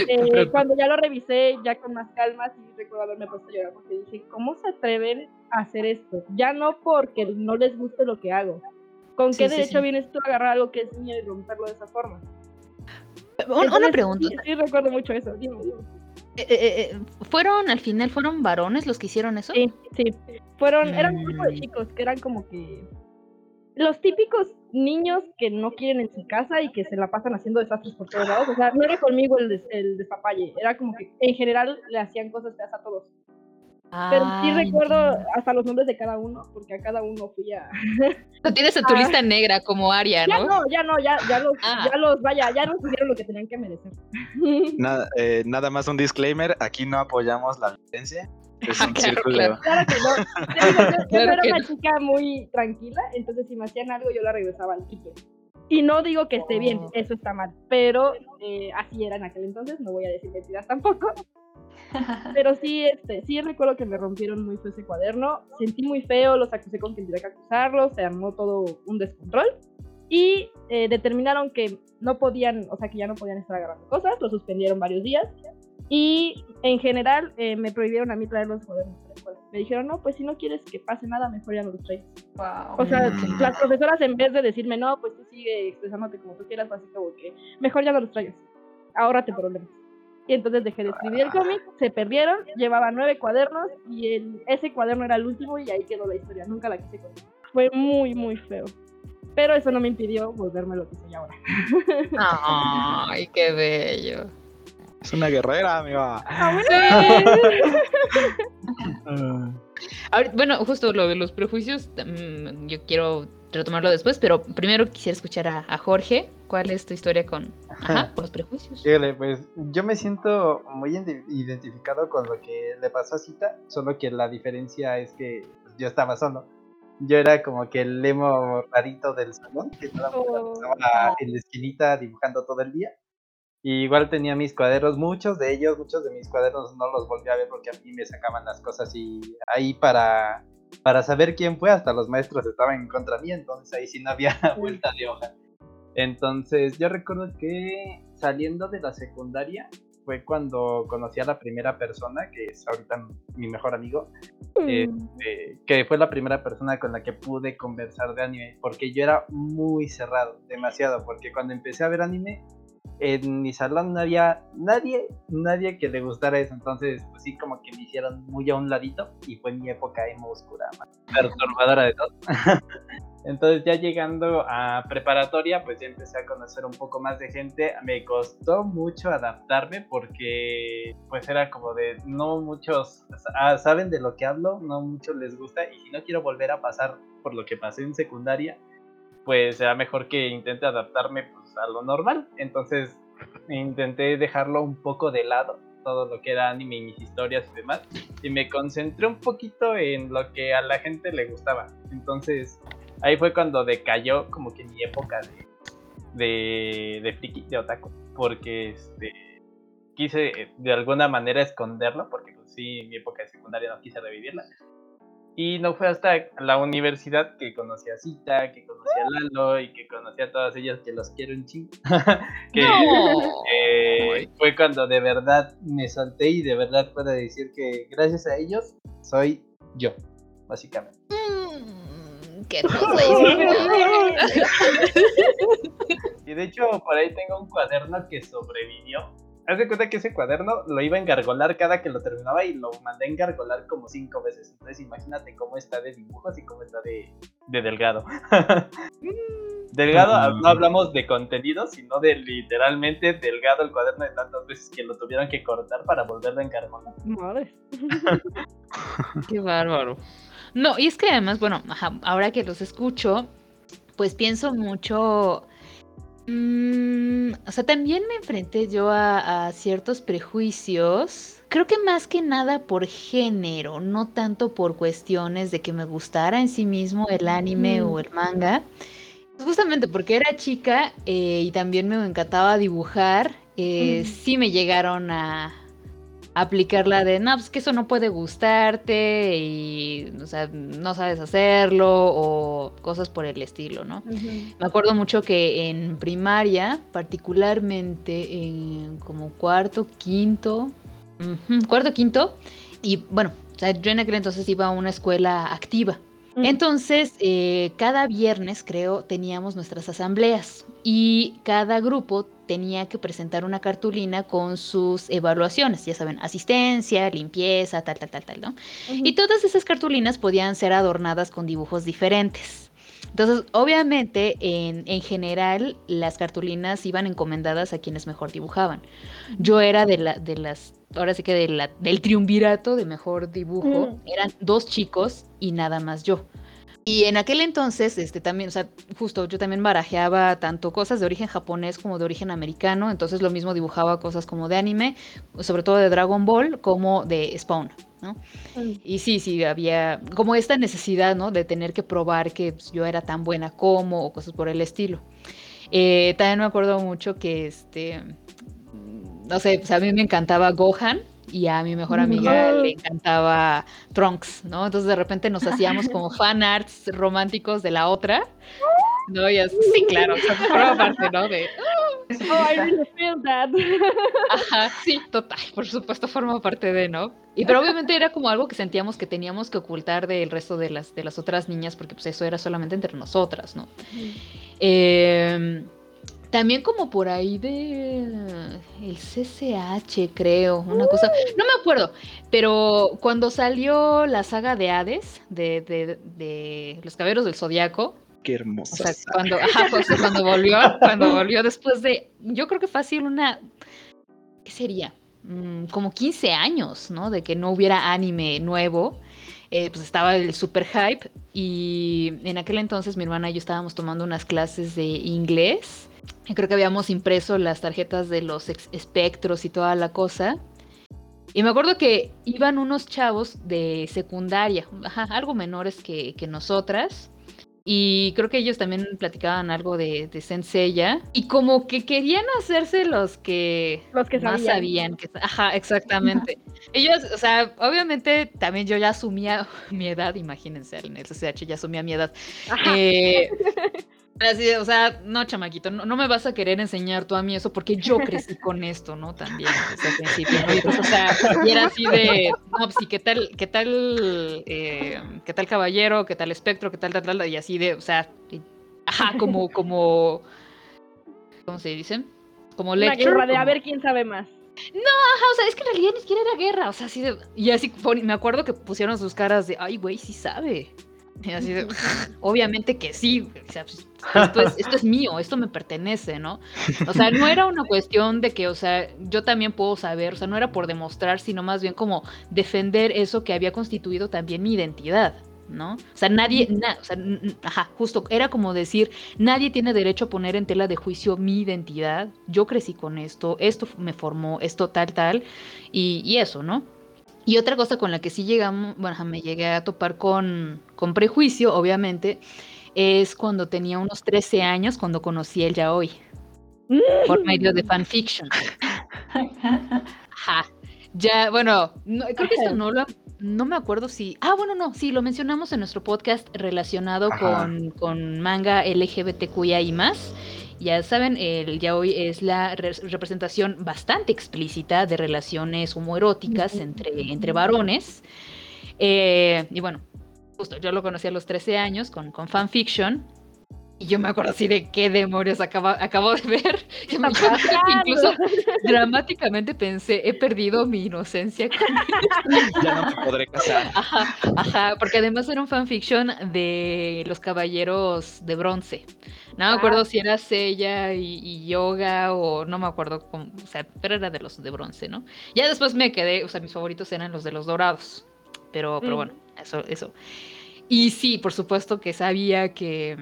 eh, cuando ya lo revisé, ya con más calma, sí recuerdo haberme puesto a llorar porque dije, ¿cómo se atreven a hacer esto? Ya no porque no les guste lo que hago. ¿Con Sí, qué sí, derecho sí. vienes tú a agarrar algo que es mío y romperlo de esa forma? Un- una pregunta. Sí, sí recuerdo mucho eso. Dime, dime. Eh, eh, eh, ¿Fueron, al final, fueron varones los que hicieron eso? Sí, sí. Fueron, eran un grupo de Mm. chicos que eran como que los típicos niños que no quieren en su casa y que se la pasan haciendo desastres por todos lados. O sea, no era conmigo el, des- el despapalle, era como que en general le hacían cosas feas a todos. Pero sí recuerdo entiendo. hasta los nombres de cada uno, porque a cada uno fui a... Lo tienes en tu Ah. lista negra como Aria, Ya ¿no? no, ya no, ya, ya los, Ah. ya los, vaya, ya nos hicieron lo que tenían que merecer. Nada, eh, nada más un disclaimer, aquí no apoyamos la violencia. Es un Ah, Claro, círculo. claro. Claro que no. Yo, yo- yo Claro era que una no. chica muy tranquila, entonces si me hacían algo yo la regresaba al quite. Y no digo que esté bien, Oh. eso está mal, pero eh, así era en aquel entonces, no voy a decir mentiras tampoco. Pero sí, este, sí recuerdo que me rompieron muy feo ese cuaderno, sentí muy feo, los acusé con quien tenía que acusarlos, se armó todo un descontrol y eh, determinaron que no podían, o sea, que ya no podían estar agarrando cosas, lo suspendieron varios días y en general eh, me prohibieron a mí traer los cuadernos a la escuela. Me dijeron, no, pues si no quieres que pase nada, mejor ya no los traes. Wow. O sea, Mm. las profesoras en vez de decirme, no, pues tú sigue expresándote como tú quieras, así como que mejor ya no los traigas, ahórrate problemas. Y entonces dejé de escribir el cómic, se perdieron, llevaba nueve cuadernos y el, ese cuaderno era el último y ahí quedó la historia, nunca la quise contar. Fue muy, muy feo. Pero eso no me impidió volverme lo que soy ahora. Ay, qué bello. Es una guerrera, amiga. Ahorita- bueno, justo lo de los prejuicios, mm, yo quiero retomarlo después, pero primero quisiera escuchar a, a Jorge. ¿Cuál es tu historia con ajá, los prejuicios? Pues yo me siento muy ide- identificado con lo que le pasó a Cita, solo que la diferencia es que pues, yo estaba solo. Yo era como que el emo rarito del salón, que nada más Oh. estaba en la esquinita dibujando todo el día. Y igual tenía mis cuadernos, muchos de ellos, muchos de mis cuadernos no los volví a ver porque a mí me sacaban las cosas y ahí para, para saber quién fue, hasta los maestros estaban en contra mía, entonces ahí sí no había vuelta de hoja. Entonces yo recuerdo que saliendo de la secundaria fue cuando conocí a la primera persona, que es ahorita mi mejor amigo, este, que fue la primera persona con la que pude conversar de anime, porque yo era muy cerrado, demasiado, porque cuando empecé a ver anime, en mi salón no había nadie, nadie que le gustara eso, entonces pues sí como que me hicieron muy a un ladito y fue mi época emo oscura, más perturbadora de todo. Entonces ya llegando a preparatoria, pues ya empecé a conocer un poco más de gente. Me costó mucho adaptarme porque pues era como de no muchos ah, saben de lo que hablo, no muchos les gusta y si no quiero volver a pasar por lo que pasé en secundaria, pues será mejor que intente adaptarme a lo normal. Entonces intenté dejarlo un poco de lado, todo lo que era anime y mis historias y demás, y me concentré un poquito en lo que a la gente le gustaba. Entonces ahí fue cuando decayó como que mi época de, de, de friki, de otaku, porque este, quise de alguna manera esconderlo, porque pues, sí, mi época de secundaria no quise revivirla. Y no fue hasta la universidad que conocí a Cita, que conocí a Lalo y que conocí a todas ellas que los quiero un chingo. que No. eh, fue cuando de verdad me solté y de verdad puedo decir que gracias a ellos soy yo, básicamente. Mm, qué Y de hecho, por ahí tengo un cuaderno que sobrevivió. Haz de cuenta que ese cuaderno lo iba a engargolar cada que lo terminaba y lo mandé a engargolar como cinco veces. Entonces imagínate cómo está de dibujos y cómo está de, de delgado. delgado, ah, no hablamos de contenido, sino de literalmente delgado el cuaderno de tantas veces que lo tuvieron que cortar para volverlo a engargolar. Madre. Qué bárbaro. No, y es que además, bueno, ajá, ahora que los escucho, pues pienso mucho. Mm, o sea, también me enfrenté yo a, a ciertos prejuicios. Creo que más que nada por género, no tanto por cuestiones de que me gustara en sí mismo el anime Mm. o el manga. Justamente porque era chica eh, y también me encantaba dibujar, eh, sí me llegaron a, aplicar la de, no, pues que eso no puede gustarte y, o sea, no sabes hacerlo o cosas por el estilo, ¿no? Me acuerdo mucho que en primaria, particularmente en como cuarto, quinto, cuarto, quinto, y bueno, o sea, yo en aquel entonces iba a una escuela activa. Entonces, eh, cada viernes, creo, teníamos nuestras asambleas y cada grupo tenía que presentar una cartulina con sus evaluaciones, ya saben, asistencia, limpieza, tal, tal, tal, tal, ¿no? Y todas esas cartulinas podían ser adornadas con dibujos diferentes. Entonces, obviamente, en, en general, las cartulinas iban encomendadas a quienes mejor dibujaban. Yo era de, la, de las, ahora sí que de la, del triunvirato de mejor dibujo. Mm. Eran dos chicos y nada más yo. Y en aquel entonces, este también, o sea, justo yo también barajeaba tanto cosas de origen japonés como de origen americano, entonces lo mismo dibujaba cosas como de anime, sobre todo de Dragon Ball, como de Spawn, ¿no? Mm. Y sí, sí, había como esta necesidad, ¿no? De tener que probar que pues, yo era tan buena como o cosas por el estilo. Eh, también me acuerdo mucho que, este, no sé, pues a mí me encantaba Gohan y a mi mejor amiga le encantaba Trunks, ¿no? Entonces de repente nos hacíamos como fan arts románticos de la otra. No, y así, sí, claro, o sea, forma parte, ¿no? De, Oh, I really feel that. Ajá, sí, total, por supuesto forma parte de, ¿no? Y pero obviamente era como algo que sentíamos que teníamos que ocultar del resto de las, de las otras niñas, porque pues eso era solamente entre nosotras, ¿no? Eh, también como por ahí de el CCH, creo, una cosa, no me acuerdo, pero cuando salió la saga de Hades, de, de, de los caballeros del Zodiaco, Qué o hermosa. sea, saga. cuando, ajá, pues, cuando volvió, cuando volvió después de, yo creo que fácil una, ¿qué sería? Mm, como 15 años, ¿no? De que no hubiera anime nuevo. eh, pues estaba el super hype y en aquel entonces mi hermana y yo estábamos tomando unas clases de inglés. Creo que habíamos impreso las tarjetas de los espectros y toda la cosa. Y me acuerdo que iban unos chavos de secundaria, ajá, algo menores que, que nosotras. Y creo que ellos también platicaban algo de, de Senseiya. Y como que querían hacerse los que, Los que más sabían. sabían. Que, ajá, exactamente. Ellos, o sea, obviamente también yo ya asumía mi edad, imagínense, en el CCH ya asumía mi edad. Ajá. Eh, así, o sea, no, chamaquito, no, no me vas a querer enseñar tú a mí eso porque yo crecí con esto, ¿no? También desde el principio, ¿no? Entonces, o sea, y era así de, no, pues sí, ¿qué tal, qué tal, eh, qué tal caballero, qué tal espectro, qué tal, tal, tal, y así de, o sea, y- ajá, como, como, ¿cómo se dice? Como Una lecture. guerra de a ver quién sabe más. Ajá, o sea, es que en realidad ni siquiera era guerra, o sea, así de... Y así, me acuerdo que pusieron sus caras de, ay, güey, sí sabe. Y así de, obviamente que sí, o sea, pues, esto, es, esto es mío, esto me pertenece, ¿no? O sea, no era una cuestión de que, o sea, yo también puedo saber, o sea, no era por demostrar, sino más bien como defender eso que había constituido también mi identidad, ¿no? O sea, nadie, na- o sea, ajá, justo, era como decir, nadie tiene derecho a poner en tela de juicio mi identidad, yo crecí con esto, esto me formó, esto tal, tal, y, y eso, ¿no? Y otra cosa con la que sí llegamos, bueno, me llegué a topar con, con prejuicio, obviamente, es cuando tenía unos 13 años, cuando conocí el yaoi, por medio de fanfiction. Ajá. Ya, bueno, no, creo que esto no lo, no me acuerdo si, ah, bueno, no, sí, lo mencionamos en nuestro podcast relacionado con, con manga LGBTQIA y más. Ya saben, el yaoi es la re- representación bastante explícita de relaciones homoeróticas entre, entre varones. Eh, y bueno, justo yo lo conocí a los 13 años con, con fanfiction. Y yo me acuerdo así de qué demonios acaba, acabo de ver. Yo me- yo creo que incluso dramáticamente pensé, he perdido mi inocencia. Ya no me podré casar. Ajá, ajá, porque además era un fanfiction de los caballeros de bronce. No me acuerdo si era Seiya y, y Yoga o no me acuerdo, cómo, o sea, pero era de los de bronce, ¿no? Ya después me quedé, o sea, mis favoritos eran los de los dorados. Pero, pero Mm. bueno, eso, eso. Y sí, por supuesto que sabía que.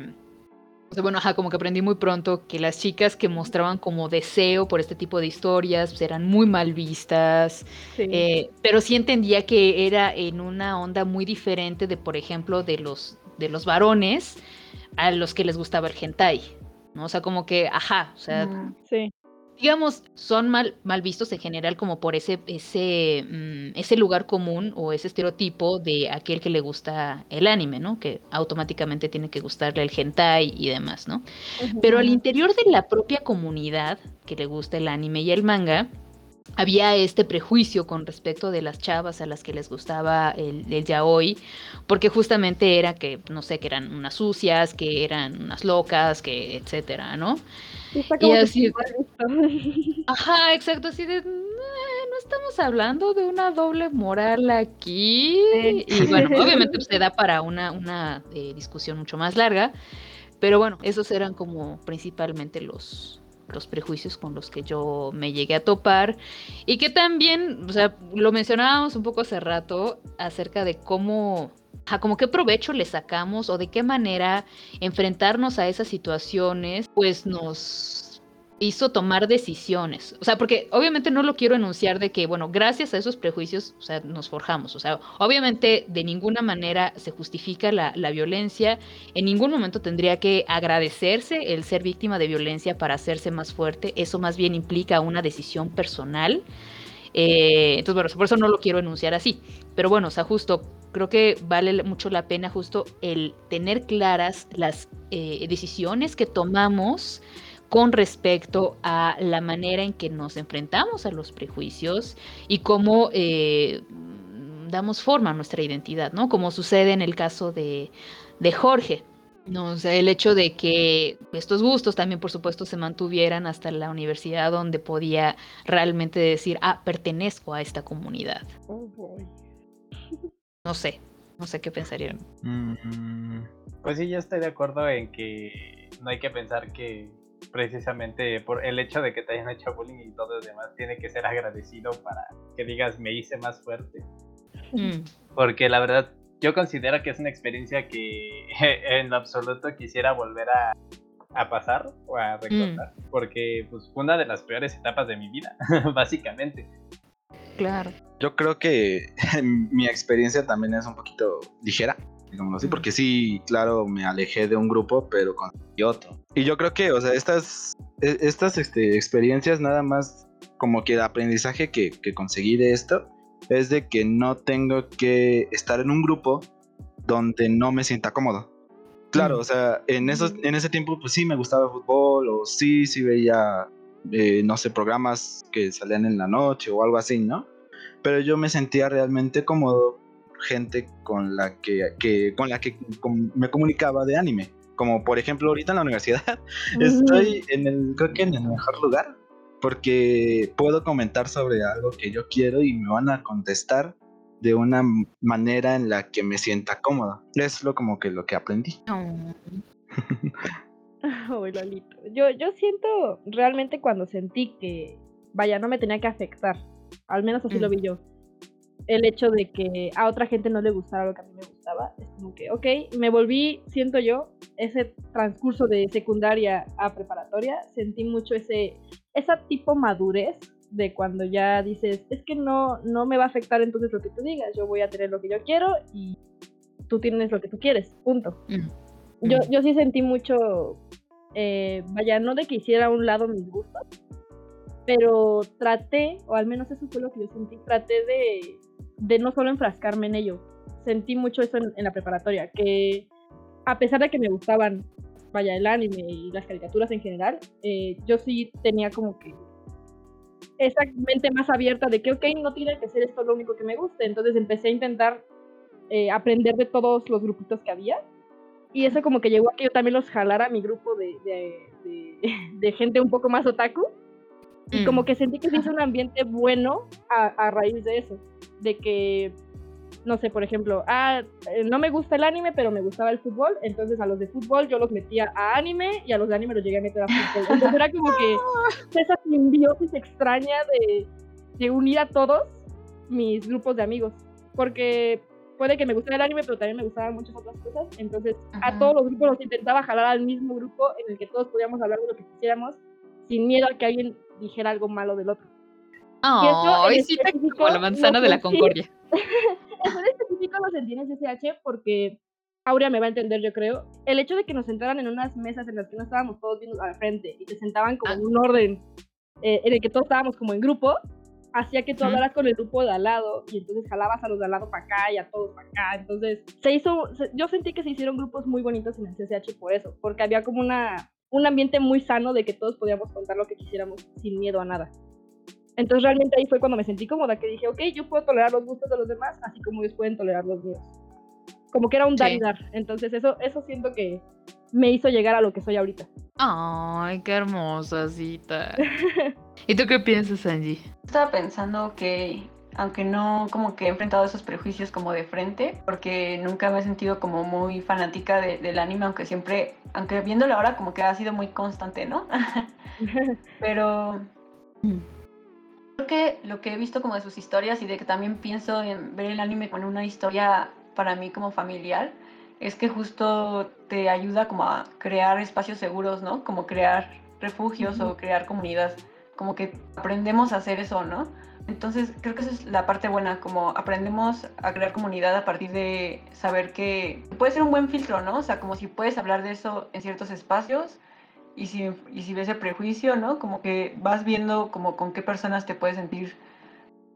O sea, bueno, ajá, como que aprendí muy pronto que las chicas que mostraban como deseo por este tipo de historias pues, eran muy mal vistas. Sí. Eh, pero sí entendía que era en una onda muy diferente de, por ejemplo, de los, de los varones a los que les gustaba el hentai. ¿no? O sea, como que, ajá, o sea, Mm. sí. Digamos, son mal, mal vistos en general como por ese, ese, mm, ese lugar común o ese estereotipo de aquel que le gusta el anime, ¿no? Que automáticamente tiene que gustarle el hentai y demás, ¿no? Pero al interior de la propia comunidad que le gusta el anime y el manga, había este prejuicio con respecto de las chavas a las que les gustaba el, el yaoi, porque justamente era que, no sé, que eran unas sucias, que eran unas locas, que etcétera, ¿no? Sí, está como y así-. Ajá, exacto, así de, "Eh, no estamos hablando de una doble moral aquí. Y bueno, obviamente se da para una, una eh, discusión mucho más larga, pero bueno, esos eran como principalmente los, los prejuicios con los que yo me llegué a topar. Y que también, o sea, lo mencionábamos un poco hace rato acerca de cómo, a como qué provecho le sacamos o de qué manera enfrentarnos a esas situaciones, pues nos hizo tomar decisiones. O sea, porque obviamente no lo quiero enunciar de que, bueno, gracias a esos prejuicios, o sea, nos forjamos. O sea, obviamente de ninguna manera se justifica la, la violencia. En ningún momento tendría que agradecerse el ser víctima de violencia para hacerse más fuerte. Eso más bien implica una decisión personal. Eh, entonces, bueno, por eso no lo quiero enunciar así. Pero bueno, o sea, justo creo que vale mucho la pena justo el tener claras las eh, decisiones que tomamos con respecto a la manera en que nos enfrentamos a los prejuicios y cómo eh, damos forma a nuestra identidad, ¿no? Como sucede en el caso de, Jorge. ¿no? O sea, el hecho de que estos gustos también, por supuesto, se mantuvieran hasta la universidad donde podía realmente decir, ah, pertenezco a esta comunidad. Oh, no sé, no sé qué pensarían. Mm, pues sí, yo estoy de acuerdo en que no hay que pensar que precisamente por el hecho de que te hayan hecho bullying y todo lo demás, tiene que ser agradecido para que digas me hice más fuerte. Mm. Porque la verdad, yo considero que es una experiencia que en lo absoluto quisiera volver a, a pasar o a recordar, mm. porque pues, fue una de las peores etapas de mi vida, básicamente. Claro. Yo creo que mi experiencia también es un poquito ligera, digámoslo así, porque sí, claro, me alejé de un grupo, pero con otro. Y yo creo que, o sea, estas, e, estas este, experiencias nada más como que el aprendizaje que, que conseguí de esto es de que no tengo que estar en un grupo donde no me sienta cómodo. Claro, o sea, en, esos, en ese tiempo pues sí me gustaba el fútbol o sí, sí veía, eh, no sé, programas que salían en la noche o algo así, ¿no? Pero yo me sentía realmente cómodo gente con la que, con la que me comunicaba de anime. Como por ejemplo ahorita en la universidad estoy en el, creo que en el mejor lugar, porque puedo comentar sobre algo que yo quiero y me van a contestar de una manera en la que me sienta cómoda. Es lo como que lo que aprendí. Yo, yo siento realmente cuando sentí que, vaya, no me tenía que afectar. Al menos así lo mm. vi yo el hecho de que a otra gente no le gustara lo que a mí me gustaba. Es como que, ok, me volví, siento yo, ese transcurso de secundaria a preparatoria, sentí mucho ese, esa tipo madurez de cuando ya dices, es que no, no me va a afectar entonces lo que tú digas, yo voy a tener lo que yo quiero y tú tienes lo que tú quieres, punto. Mm. Yo, yo sí sentí mucho, eh, vaya, no de que hiciera a un lado mis gustos, pero traté, o al menos eso fue lo que yo sentí, traté de de no solo enfrascarme en ello. Sentí mucho eso en, la preparatoria, que a pesar de que me gustaban, vaya, el anime y las caricaturas en general, eh, yo sí tenía como que esa mente más abierta de que, ok, no tiene que ser esto lo único que me guste. Entonces empecé a intentar eh, aprender de todos los grupitos que había. Y eso como que llegó a que yo también los jalara a mi grupo de, de, gente un poco más otaku. Y como mm. que sentí que se hizo un ambiente bueno a raíz de eso de que, no sé, por ejemplo, ah, eh, no me gusta el anime, pero me gustaba el fútbol, entonces a los de fútbol yo los metía a anime y a los de anime los llegué a meter a fútbol. Entonces era como que esa simbiosis extraña de, de unir a todos mis grupos de amigos, porque puede que me gustara el anime, pero también me gustaban muchas otras cosas. Entonces, a todos los grupos los intentaba jalar al mismo grupo en el que todos podíamos hablar de lo que quisiéramos, sin miedo a que alguien dijera algo malo del otro. Oh, sí como la manzana de la concordia. Eso en específico lo sentí en SSH porque Aurea me va a entender, yo creo. El hecho de que nos sentaran en unas mesas en las que no estábamos todos viendo al frente y te sentaban como ah. en un orden eh, en el que todos estábamos como en grupo, hacía que tú hablaras con el grupo de al lado y entonces jalabas a los de al lado para acá y a todos para acá. Entonces, se hizo, yo sentí que se hicieron grupos muy bonitos en el CCH por eso, porque había como una, un ambiente muy sano de que todos podíamos contar lo que quisiéramos sin miedo a nada. Entonces realmente ahí fue cuando me sentí cómoda, que dije, ok, yo puedo tolerar los gustos de los demás, así como ellos pueden tolerar los míos. como que era un dar Sí. y dar. Entonces eso, eso siento que me hizo llegar a lo que soy ahorita. Ay, qué hermosa cita. ¿Y tú qué piensas, Angie? Estaba pensando que, aunque no como que he enfrentado esos prejuicios como de frente, porque nunca me he sentido como muy fanática de- del anime, aunque siempre, aunque viéndolo ahora como que ha sido muy constante, ¿no? Pero Mm. creo que lo que he visto como de sus historias y de que también pienso en ver el anime con una historia para mí como familiar, es que justo te ayuda como a crear espacios seguros, ¿no? Como crear refugios o crear comunidad, como que aprendemos a hacer eso, ¿no? Entonces creo que esa es la parte buena, como aprendemos a crear comunidad a partir de saber que puede ser un buen filtro, ¿no? O sea, como si puedes hablar de eso en ciertos espacios y si, y si ves el prejuicio, ¿no? Como que vas viendo como con qué personas te puedes sentir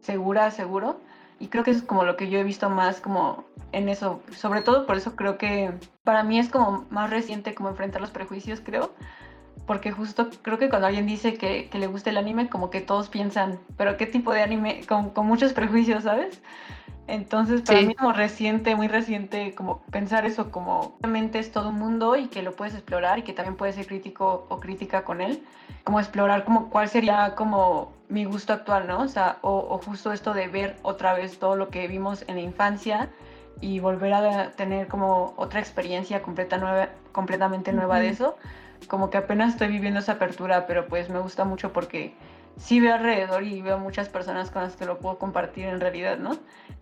segura, seguro. Y creo que eso es como lo que yo he visto más como en eso. Sobre todo por eso creo que para mí es como más reciente como enfrentar los prejuicios, creo. Porque justo creo que cuando alguien dice que, que le gusta el anime, como que todos piensan, pero ¿qué tipo de anime? Con, con muchos prejuicios, ¿sabes? Entonces, para Sí. mí como reciente, muy reciente, como pensar eso como realmente es todo un mundo y que lo puedes explorar y que también puedes ser crítico o crítica con él. Como explorar como cuál sería como mi gusto actual, ¿no? O sea, o, o justo esto de ver otra vez todo lo que vimos en la infancia y volver a tener como otra experiencia completa nueva, completamente nueva de eso. Como que apenas estoy viviendo esa apertura, pero pues me gusta mucho porque sí veo alrededor y veo muchas personas con las que lo puedo compartir en realidad, ¿no?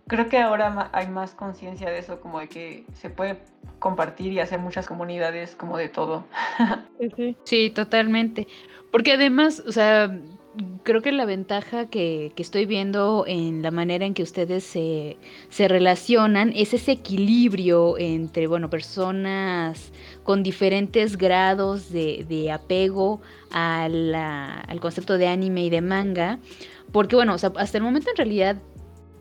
Creo que ahora hay más conciencia de eso, como de que se puede compartir y hacer muchas comunidades como de todo. Sí, totalmente. Porque además, o sea, creo que la ventaja que, que estoy viendo en la manera en que ustedes se, se relacionan es ese equilibrio entre, bueno, personas con diferentes grados de, de apego a la- al concepto de anime y de manga. Porque, bueno, o sea, hasta el momento en realidad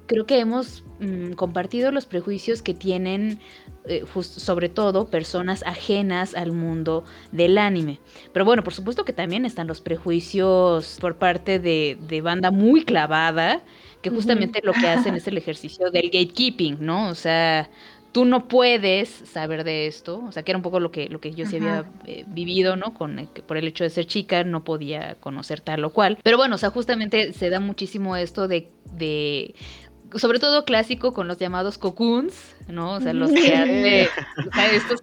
creo que hemos mm, compartido los prejuicios que tienen, eh, sobre todo, personas ajenas al mundo del anime. Pero bueno, por supuesto que también están los prejuicios por parte de, de banda muy clavada, que justamente lo que hacen es el ejercicio del gatekeeping, ¿no? O sea, tú no puedes saber de esto, o sea, que era un poco lo que, lo que yo sí había eh, vivido, ¿no? Con, que por el hecho de ser chica no podía conocer tal o cual. Pero bueno, o sea, justamente se da muchísimo esto de, de sobre todo clásico con los llamados cocoons, ¿no? O sea, los que hace, o sea, estos,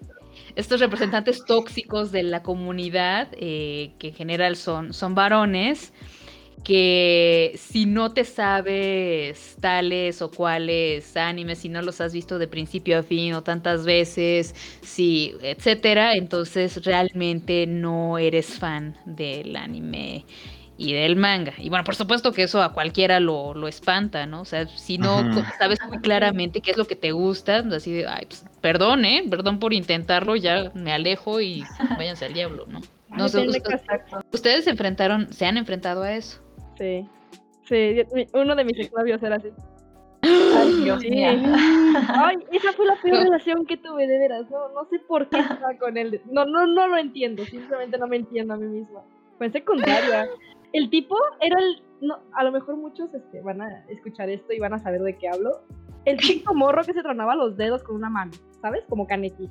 estos representantes tóxicos de la comunidad, eh, que en general son, son varones, que si no te sabes tales o cuales animes, si no los has visto de principio a fin o tantas veces, sí, etcétera, entonces realmente no eres fan del anime y del manga. Y bueno, por supuesto que eso a cualquiera lo, lo espanta, ¿no? O sea, si no sabes muy claramente qué es lo que te gusta, así de, ay, pues, perdón, ¿eh? Perdón por intentarlo, ya me alejo y váyanse al diablo, ¿no? No sé, Depende usted- Exacto. ustedes se enfrentaron, se han enfrentado a eso. Sí. Sí, yo- mi- uno de mis exnovios era así. Ay, Dios Sí. mío. Ay, esa fue la peor relación que tuve, de veras. No, no sé por qué estaba con él. No, no, no lo entiendo. Simplemente no me entiendo a mí misma. Fue en secundaria. El tipo era el. No, a lo mejor muchos este, van a escuchar esto y van a saber de qué hablo. El típico morro que se tronaba los dedos con una mano, ¿sabes? Como Kaneki.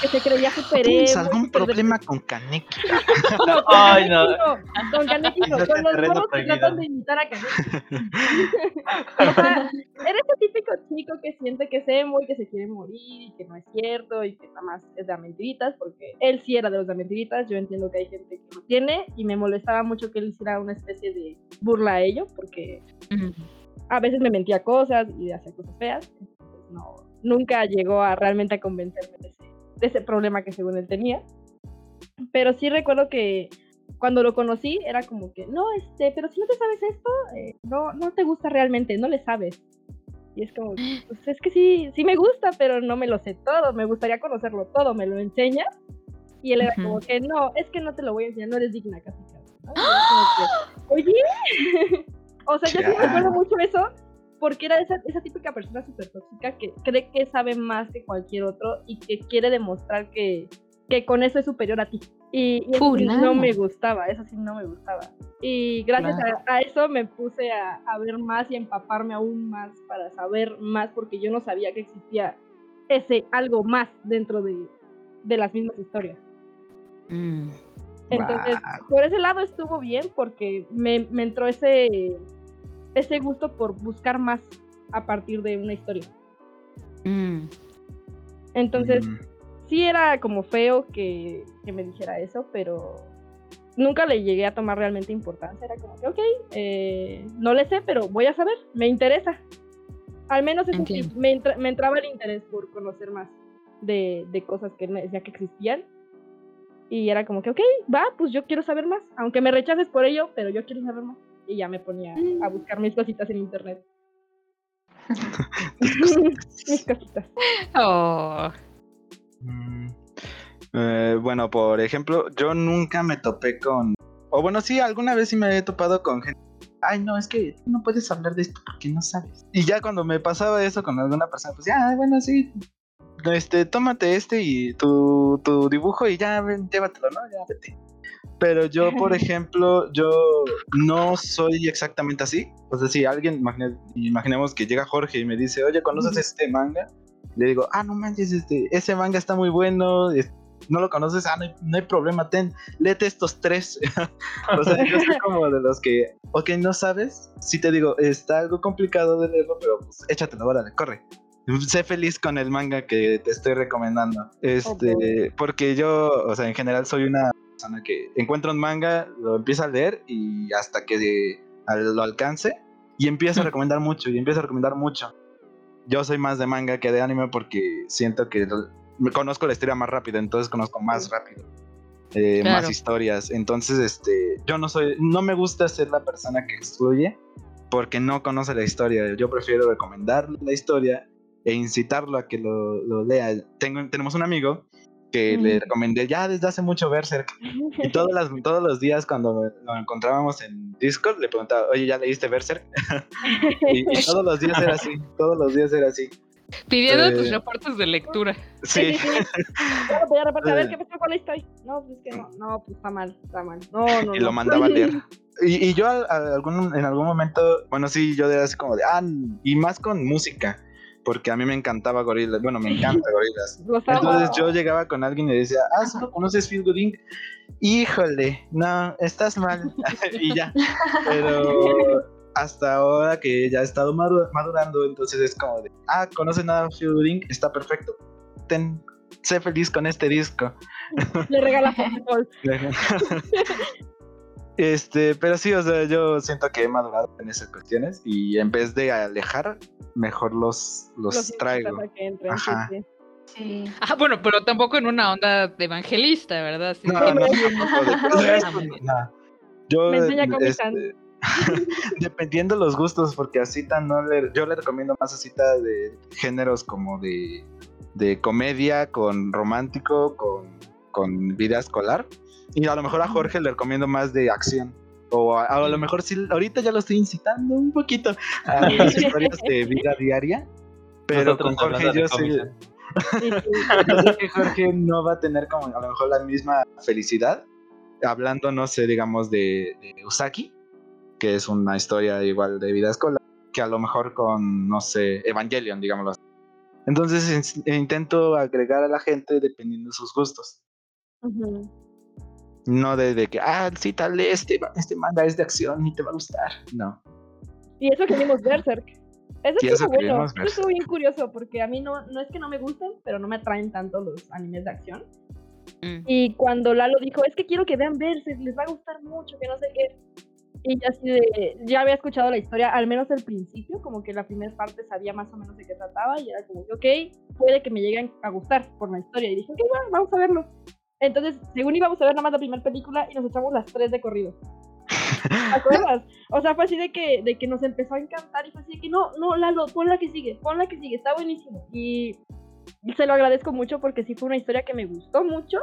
Que se creía super ¿Tienes emo, algún problema con Kaneki? No, con Ay, no. Kaneki no. Con Kaneki no. Con el los morros que tratan de imitar a Kaneki. O sea, era ese típico chico que siente que es emo y que se quiere morir y que no es cierto y que nada más es de mentiritas, porque él sí era de los de mentiritas. Yo entiendo que hay gente que lo tiene y me molestaba mucho que él hiciera una especie de burla a ello, porque a veces me mentía cosas y hacía cosas feas. Entonces, no, nunca llegó a realmente a convencerme de ese, de ese problema que según él tenía. Pero sí recuerdo que cuando lo conocí era como que, no, este, pero si no te sabes esto, eh, no, no te gusta realmente, no le sabes. Y es como, pues es que sí, sí me gusta, pero no me lo sé todo, me gustaría conocerlo todo, ¿me lo enseñas? Y él era como Ujú. que, no, es que no te lo voy a enseñar, no eres digna casi. ¿no? Como que, Oye, o sea, yo sí Ya. recuerdo mucho eso, porque era esa, esa típica persona súper tóxica que cree que sabe más que cualquier otro y que quiere demostrar que, que con eso es superior a ti. Y, y eso sí no me gustaba, eso sí no me gustaba. Y gracias a, a eso me puse a, a ver más y empaparme aún más para saber más, porque yo no sabía que existía ese algo más dentro de, de las mismas historias. Mm. Entonces, Guau. por ese lado estuvo bien porque me, me entró ese, ese gusto por buscar más a partir de una historia. Mm. Entonces, Mm, sí era como feo que, que me dijera eso, pero nunca le llegué a tomar realmente importancia. Era como que, ok, eh, no le sé, pero voy a saber, me interesa. Al menos eso sí, me, entra- me entraba el interés por conocer más de, de cosas que me decía que existían. Y era como que, ok, va, pues yo quiero saber más. Aunque me rechaces por ello, pero yo quiero saber más. Y ya me ponía a buscar mis cositas en internet. mis cositas. Oh, Mm, eh, bueno, por ejemplo, yo nunca me topé con. O bueno, sí, alguna vez sí me he topado con gente. Ay, no, es que no puedes hablar de esto porque no sabes. Y ya cuando me pasaba eso con alguna persona, pues ya, bueno, sí. Este, tómate este y tu, tu dibujo y ya, ven, llévatelo, ¿no? Ya, vete. Pero yo, por ejemplo, yo no soy exactamente así. O sea, si alguien, imagine- imaginemos que llega Jorge y me dice, oye, ¿conoces este manga? Le digo, ah, no manches, este, ese manga está muy bueno, no lo conoces, ah, no hay, no hay problema, ten, léete estos tres. o sea, yo soy como de los que, ok, no sabes, si te digo, está algo complicado de leerlo, pero pues échatelo, órale, corre. Sé feliz con el manga que te estoy recomendando. Este, porque yo, o sea, en general soy una persona que encuentra un manga, lo empieza a leer y hasta que lo alcance y empieza a recomendar mucho y empieza a recomendar mucho. Yo soy más de manga que de anime porque siento que conozco la historia más rápido, entonces conozco más rápido. eh, Claro. más historias. Entonces, este, yo no soy, no me gusta ser la persona que excluye porque no conoce la historia. Yo prefiero recomendarle la historia e incitarlo a que lo, lo lea. Tengo, tenemos un amigo que le recomendé ya desde hace mucho Berserk. Y todas las, todos los días cuando lo encontrábamos en Discord le preguntaba, oye, ¿ya leíste Berserk? y, y todos los días era así, todos los días era así. pidiendo Eh, tus reportes de lectura. Sí, pues reparte, a ver Eh. qué pasó con la historia. No, pues es que no, no, pues está mal, está mal. No, no, y no. lo mandaba a leer. Y, y yo a- a algún, en algún momento, bueno, sí, yo era así como de, ah, y más con música, porque a mí me encantaba Gorillaz, bueno, me encanta Gorillaz. Entonces yo llegaba con alguien y le decía, ah, ¿solo conoces Feel Good Inc? Híjole, no, estás mal. y ya. Pero hasta ahora que ya he estado madu- madurando, entonces es como de, ah, ¿conoces nada de Feel Good Inc? Está perfecto. Ten, sé feliz con este disco. Le regala. Este, pero sí, o sea, yo siento que he madurado en esas cuestiones y en vez de alejar, mejor los, los, Los traigo. a entren, Ajá. sí. Sí. Ah, bueno, pero tampoco en una onda de evangelista, ¿verdad? Sí. No, no, bien. no. Yo, Me enseña Comic este, dependiendo los gustos, porque así no le, yo le recomiendo más así de géneros como de, de comedia, con romántico, con, con vida escolar. Y a lo mejor a Jorge le recomiendo más de acción. O a, a lo mejor sí, ahorita ya lo estoy incitando un poquito a las historias de vida diaria. Pero Nosotros con Jorge yo. Sí, sí. yo sé que Jorge no va a tener como a lo mejor la misma felicidad. Hablando, no sé, digamos, de, de Usaki, que es una historia igual de vida escolar, que a lo mejor con, no sé, Evangelion, digámoslo así. Entonces in- intento agregar a la gente dependiendo de sus gustos. Ujú. No de, de que, ah, sí, tal, este, este manga es de acción y te va a gustar. No. Y eso que vimos Berserk. Eso estuvo eso bueno. Eso estuvo bien curioso porque a mí no, no es que no me gusten, pero no me atraen tanto los animes de acción. Mm. Y cuando Lalo dijo, es que quiero que vean Berserk, les va a gustar mucho, que no sé qué. Y ya así de, ya había escuchado la historia, al menos al principio, como que la primera parte sabía más o menos de qué trataba y era como que, ok, puede que me lleguen a gustar por la historia. Y dije, ok, bueno, vamos a verlo. Entonces, según íbamos a ver nada más la primera película y nos echamos las tres de corrido. ¿Te acuerdas? O sea, fue así de que, de que nos empezó a encantar y fue así de que no, no, Lalo, pon la que sigue, pon la que sigue, está buenísimo. Y se lo agradezco mucho porque sí fue una historia que me gustó mucho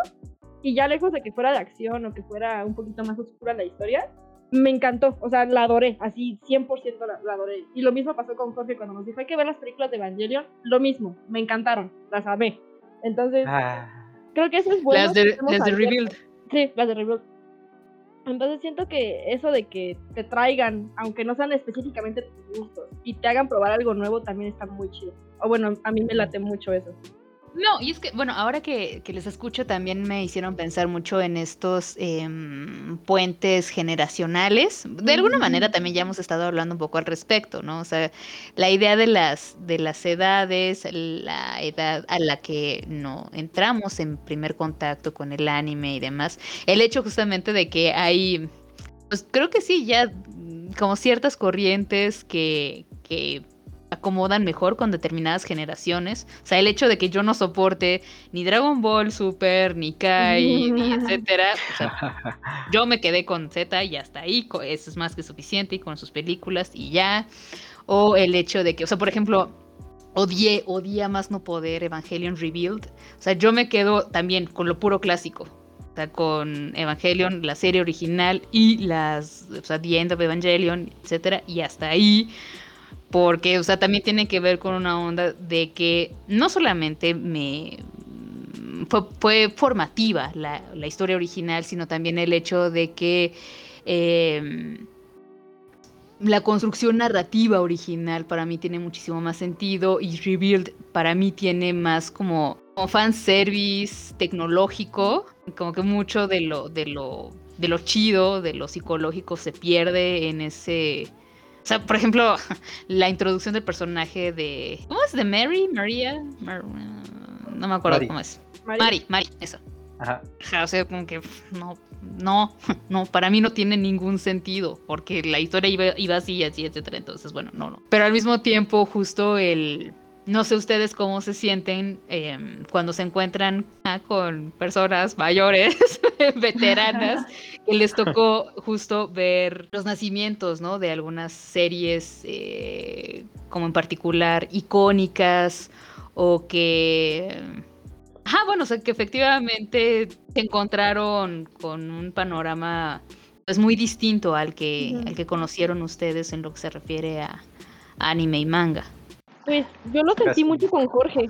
y ya lejos de que fuera de acción o que fuera un poquito más oscura la historia, me encantó, o sea, la adoré, así 100% la, la adoré. Y lo mismo pasó con Jorge cuando nos dijo, hay que ver las películas de Evangelion, lo mismo, me encantaron, las amé. Entonces, Ah, creo que eso es bueno. las de, de. Rebuild. Sí, las de Rebuild. Entonces siento que eso de que te traigan, aunque no sean específicamente tus gustos, y te hagan probar algo nuevo también está muy chido. O bueno, a mí me late mucho eso. No, y es que, bueno, ahora que, que les escucho también me hicieron pensar mucho en estos em, puentes generacionales. De alguna manera también ya hemos estado hablando un poco al respecto, ¿no? O sea, la idea de las, de las edades, la edad a la que no entramos en primer contacto con el anime y demás. El hecho justamente de que hay, pues creo que sí, ya mm, como ciertas corrientes que, que acomodan mejor con determinadas generaciones. O sea, el hecho de que yo no soporte ni Dragon Ball Super, ni Kai, ni etcétera. O sea, yo me quedé con Z y hasta ahí. Eso es más que suficiente y con sus películas y ya. O el hecho de que, o sea, por ejemplo, odié, odié a más no poder Evangelion Revealed. O sea, yo me quedo también con lo puro clásico. O sea, con Evangelion, la serie original y las, o sea, The End of Evangelion, etcétera, y hasta ahí porque, o sea, también tiene que ver con una onda de que no solamente me fue, formativa la, historia original, sino también el hecho de que em, la construcción narrativa original para mí tiene muchísimo más sentido y Rebuild para mí tiene más como, como fanservice tecnológico, como que mucho de lo, de lo, de lo chido, de lo psicológico se pierde en ese o sea, por ejemplo, la introducción del personaje de. ¿Cómo es? ¿De Mary? ¿María? no me acuerdo cómo es. Mari, Mari, eso. Ajá. O sea, como que no, no, no, para mí no tiene ningún sentido, porque la historia iba, iba así, así, etcétera. Entonces, bueno, no, no. Pero al mismo tiempo, justo el no sé ustedes cómo se sienten em, cuando se encuentran ah, con personas mayores, veteranas, que les tocó justo ver los nacimientos, ¿no? De algunas series, eh, como en particular icónicas, o que... Ah, bueno, o sea, que efectivamente se encontraron con un panorama pues muy distinto al que, al que conocieron ustedes en lo que se refiere a anime y manga. Pues yo lo sentí mucho con Jorge.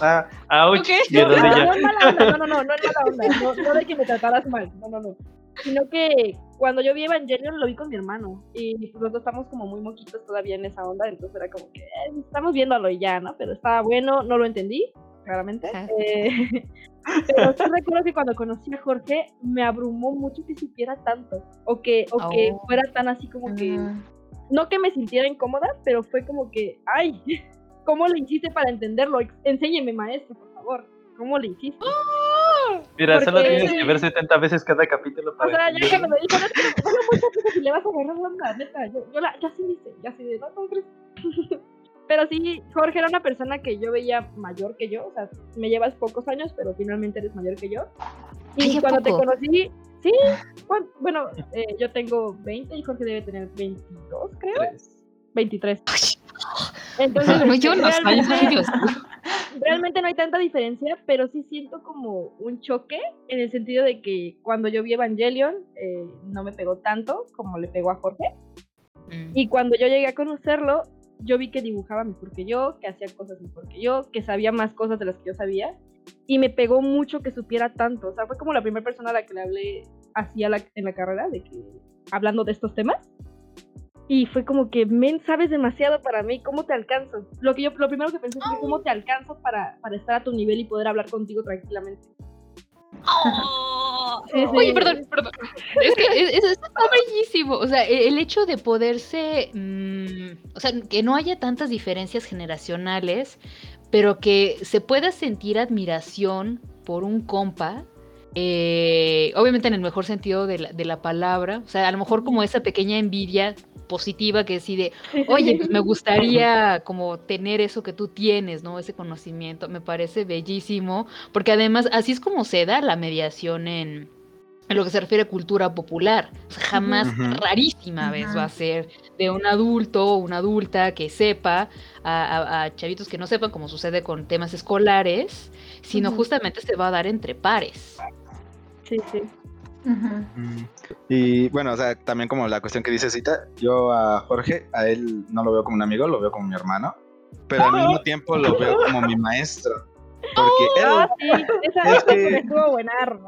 Ah, ouch, no, no, no, es mala onda, no, no, no, no es mala onda, no, no de que me trataras mal, no, no, no. Sino que cuando yo vi Evangelion lo vi con mi hermano y pues los dos estamos como muy moquitos todavía en esa onda, entonces era como que eh, estamos viéndolo y ya, ¿no? Pero estaba bueno, no lo entendí, claramente. Eh, pero sí recuerdo que cuando conocí a Jorge me abrumó mucho que supiera tanto o que, o que oh. fuera tan así como que no que me sintiera incómoda, pero fue como que, ay, ¿cómo le hiciste para entenderlo? Enséñeme, maestro, por favor. ¿Cómo le hiciste? Mira, solo tienes que ver 70 veces cada capítulo para. O sea, ya que me lo dijo, no, no, no, si le vas a agarrar onda, neta. Yo, yo la, ya sí hice, ya sí de, no, no crees. pero sí, Jorge era una persona que yo veía mayor que yo, o sea, me llevas pocos años, pero finalmente eres mayor que yo. Y cuando te conocí, Sí, bueno, eh, yo tengo 20 y Jorge debe tener 22, creo. 23. Entonces, no, yo no realmente, realmente no hay tanta diferencia, pero sí siento como un choque en el sentido de que cuando yo vi Evangelion eh, no me pegó tanto como le pegó a Jorge. Mm. Y cuando yo llegué a conocerlo, yo vi que dibujaba mejor que yo, que hacía cosas mejor que yo, que sabía más cosas de las que yo sabía y me pegó mucho que supiera tanto. O sea, fue como la primera persona a la que le hablé así en la carrera, de que, hablando de estos temas. Y fue como que, men, sabes demasiado para mí, ¿cómo te alcanzo? Lo, que yo, lo primero que pensé fue, ¿cómo te alcanzo para, para estar a tu nivel y poder hablar contigo tranquilamente? Oh. Oye, perdón, perdón. Es que eso está bellísimo. O sea, e, el hecho de poderse. Mm, o sea, que no haya tantas diferencias generacionales, pero que se pueda sentir admiración por un compa, eh, obviamente en el mejor sentido de la, de la, palabra, o sea, a lo mejor como esa pequeña envidia positiva que decide, oye, pues me gustaría como tener eso que tú tienes, ¿no? Ese conocimiento, me parece bellísimo, porque además así es como se da la mediación en, en lo que se refiere a cultura popular. jamás, rarísima vez va a ser de un adulto o una adulta que sepa a, chavitos que no sepan, como sucede con temas escolares, sino justamente se va a dar entre pares. Sí, sí. Y bueno, o sea, también como la cuestión que dice Cita, yo a Jorge, a él no lo veo como un amigo, lo veo como mi hermano, pero al mismo tiempo lo veo como mi maestro. Porque él. Ah, sí, esa, es que, estuvo buenar.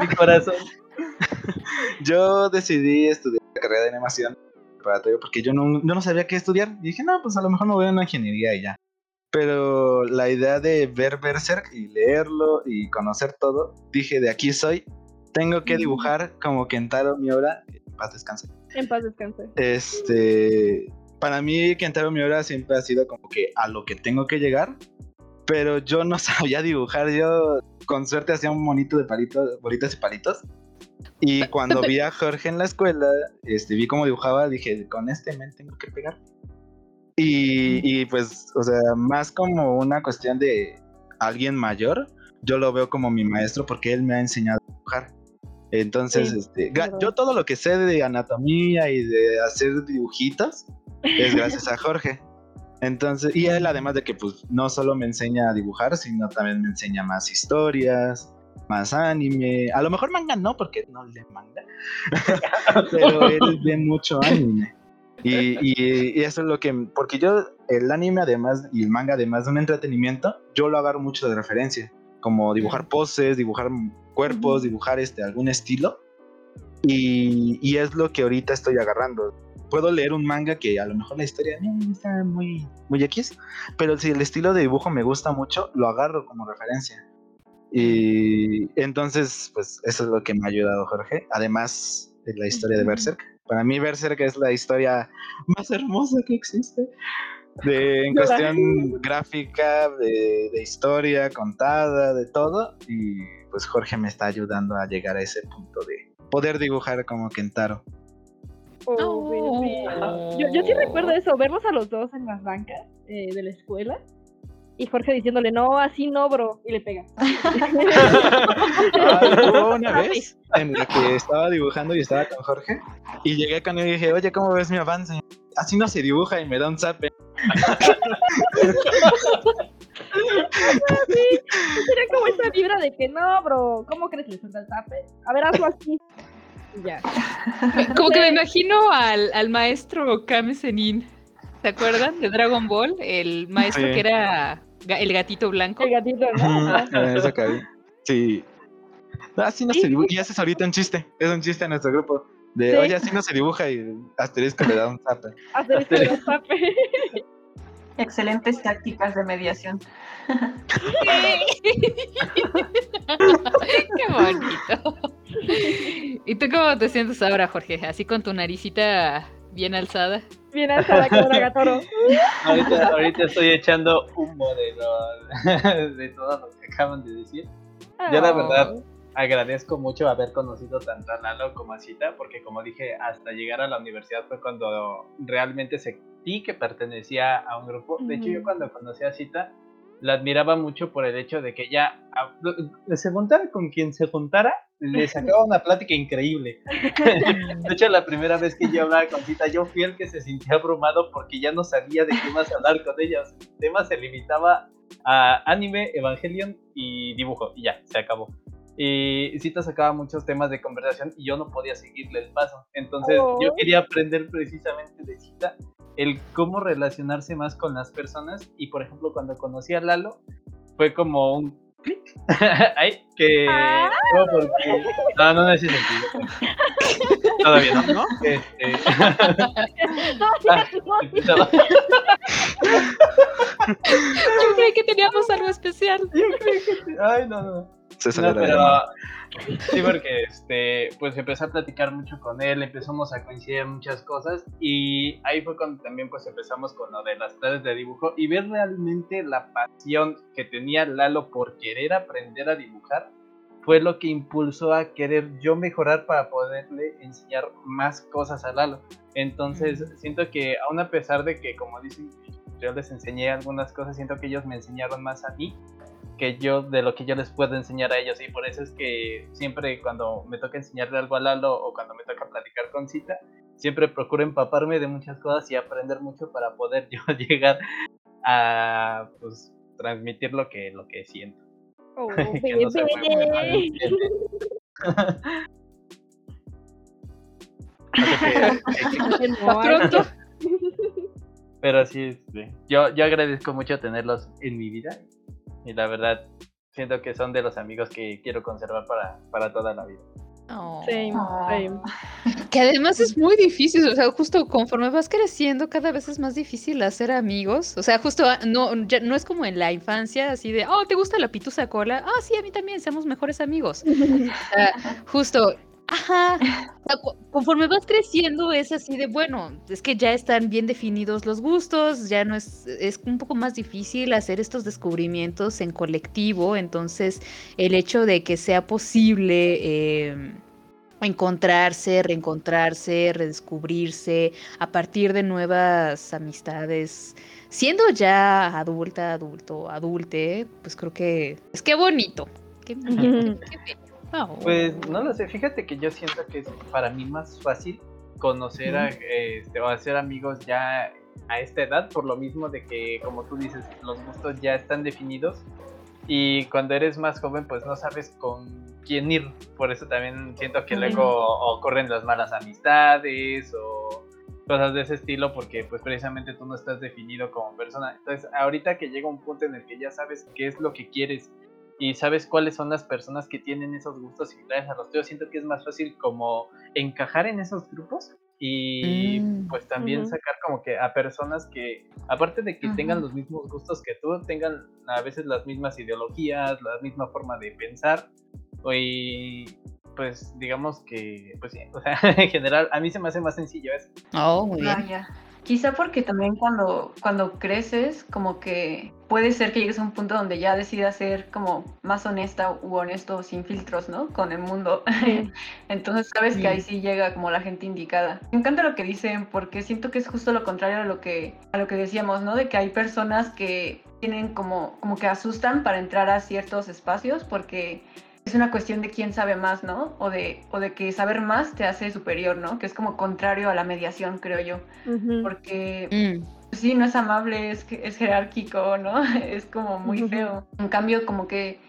mi corazón. yo decidí estudiar la carrera de animación preparatorio porque yo no, yo no sabía qué estudiar. Y dije, no, pues a lo mejor me voy a una ingeniería y ya. Pero la idea de ver Berserk y leerlo y conocer todo, dije, de aquí soy. Tengo que dibujar como Kentaro Miura. En paz descanse. En paz descanse. Este, para mí Kentaro Miura siempre ha sido como que a lo que tengo que llegar, pero yo no sabía dibujar, yo con suerte hacía un monito de palitos, bolitas y palitos. Y cuando vi a Jorge en la escuela, este, vi cómo dibujaba, dije, con este men tengo que pegar. Y, y pues, o sea, más como una cuestión de alguien mayor, yo lo veo como mi maestro porque él me ha enseñado a dibujar. Entonces, Sí, este, yo todo lo que sé de anatomía y de hacer dibujitos es gracias a Jorge. Entonces, y él además de que pues no solo me enseña a dibujar, sino también me enseña más historias, más anime. A lo mejor manga no, porque no lee manga. Pero él ve mucho anime. Y, y- y eso es lo que, porque yo el anime además y el manga además de un entretenimiento, yo lo agarro mucho de referencia, como dibujar poses, dibujar cuerpos, dibujar este algún estilo. Y, y es lo que ahorita estoy agarrando. Puedo leer un manga que a lo mejor la historia eh, está muy, muy X, pero si el estilo de dibujo me gusta mucho, lo agarro como referencia. Y entonces, pues eso es lo que me ha ayudado Jorge. Además de la historia de Berserk. Para mí Berserk es la historia más hermosa que existe. De, en cuestión gráfica, de, de historia contada, de todo. Y pues Jorge me está ayudando a llegar a ese punto de poder dibujar como Kentaro. Oh, bebé. Yo, yo sí recuerdo eso, verlos a los dos en las bancas eh, de la escuela. Y Jorge diciéndole, no, así no, bro. Y le pega. Ah, hubo una vez en la que estaba dibujando y estaba con Jorge y llegué con él y dije, oye, ¿cómo ves mi avance? Así no se dibuja y me da un zape. Era como esa vibra de que no, bro. ¿Cómo crees que le suelta el zape? A ver, hazlo así. Ya. Como que me imagino al, al maestro Kame Senin. ¿Se acuerdan de Dragon Ball? El maestro Sí. que era el gatito blanco. El gatito, ¿no? Eso caí. Sí. Así no Sí, se dibuja. Y haces ahorita un chiste. Es un chiste en nuestro grupo. De, Sí. oye, así no se dibuja y asterisco le da un zape. Hacer esto de los zape. Excelentes tácticas de mediación. Qué bonito. ¿Y tú cómo te sientes ahora, Jorge? Así con tu naricita bien alzada. Bien alzada como Nagatoro. Ahorita, ahorita estoy echando humo de, lo- de todo lo que acaban de decir. Yo la verdad agradezco mucho haber conocido tanto a Lalo como a Cita, porque como dije, hasta llegar a la universidad fue cuando realmente sentí que pertenecía a un grupo. De hecho, yo cuando conocí a Cita, la admiraba mucho por el hecho de que ella ah, se juntara con quien se juntara, le sacaba una plática increíble. De hecho, la primera vez que yo hablaba con Cita, yo fui el que se sintió abrumado porque ya no sabía de qué más hablar con ella. O sea, el tema se limitaba a anime, Evangelion y dibujo, y ya, se acabó. Y Cita sacaba muchos temas de conversación y yo no podía seguirle el paso. Entonces, Oh. yo quería aprender precisamente de Cita el cómo relacionarse más con las personas. Y por ejemplo, cuando conocí a Lalo, fue como un clic ahí que. Ah. no, porque- no, no, no ese sentido. Todavía no, ¿no? Este, No, Ah. Yo creí que teníamos algo especial. Ay, no, no. Se salió No, pero sí, porque este, pues empecé a platicar mucho con él, empezamos a coincidir en muchas cosas y ahí fue cuando también pues empezamos con lo de las clases de dibujo y ver realmente la pasión que tenía Lalo por querer aprender a dibujar fue lo que impulsó a querer yo mejorar para poderle enseñar más cosas a Lalo. Entonces siento que aún a pesar de que como dicen yo les enseñé algunas cosas, siento que ellos me enseñaron más a mí que yo de lo que yo les puedo enseñar a ellos. Y por eso es que siempre cuando me toca enseñarle algo a Lalo o cuando me toca platicar con Cita siempre procuro empaparme de muchas cosas y aprender mucho para poder yo llegar a pues transmitir lo que lo que siento. Oh, que no se Pronto. pero sí este, yo yo agradezco mucho tenerlos en mi vida y la verdad siento que son de los amigos que quiero conservar para, para toda la vida Oh. Same, same. Que además es muy difícil, o sea, justo conforme vas creciendo, cada vez es más difícil hacer amigos. O sea, justo ah, no, ya no es como en la infancia, así de, oh, ¿te gusta la pitusa cola? Ah, sí, a mí también, seamos mejores amigos. O sea, justo, ajá. o sea, cu- conforme vas creciendo es así de, bueno, es que ya están bien definidos los gustos, ya no es, es un poco más difícil hacer estos descubrimientos en colectivo, entonces el hecho de que sea posible... eh, encontrarse, reencontrarse, redescubrirse a partir de nuevas amistades. Siendo ya adulta, adulto, adulte, pues creo que es que bonito. Qué bonito, qué. Oh. Pues no lo sé, fíjate que yo siento que es para mí más fácil conocer a, este, o hacer amigos ya a esta edad, por lo mismo de que, como tú dices, los gustos ya están definidos y cuando eres más joven pues no sabes con quién ir, por eso también siento que luego ocurren las malas amistades o cosas de ese estilo porque pues precisamente tú no estás definido como persona. Entonces ahorita que llega un punto en el que ya sabes qué es lo que quieres y sabes cuáles son las personas que tienen esos gustos similares a los tuyos, siento que es más fácil como encajar en esos grupos y Mm. pues también Ujú. sacar como que a personas que aparte de que tengan Ujú. los mismos gustos que tú, tengan a veces las mismas ideologías, la misma forma de pensar o y pues digamos que pues sí, o sea, en general a mí se me hace más sencillo eso. Oh, muy Ah, bien. Quizá porque también cuando, cuando creces, como que puede ser que llegues a un punto donde ya decidas ser como más honesta u honesto sin filtros, ¿no? Con el mundo. Sí. Entonces sabes Sí. que ahí sí llega como la gente indicada. Me encanta lo que dicen porque siento que es justo lo contrario a lo que, a lo que decíamos, ¿no? De que hay personas que tienen como, como que asustan para entrar a ciertos espacios porque es una cuestión de quién sabe más, ¿no? O de, o de que saber más te hace superior, ¿no? Que es como contrario a la mediación, creo yo. Porque Mm, pues sí, no es amable, es, que- es jerárquico, ¿no? Es como muy feo. En cambio, como que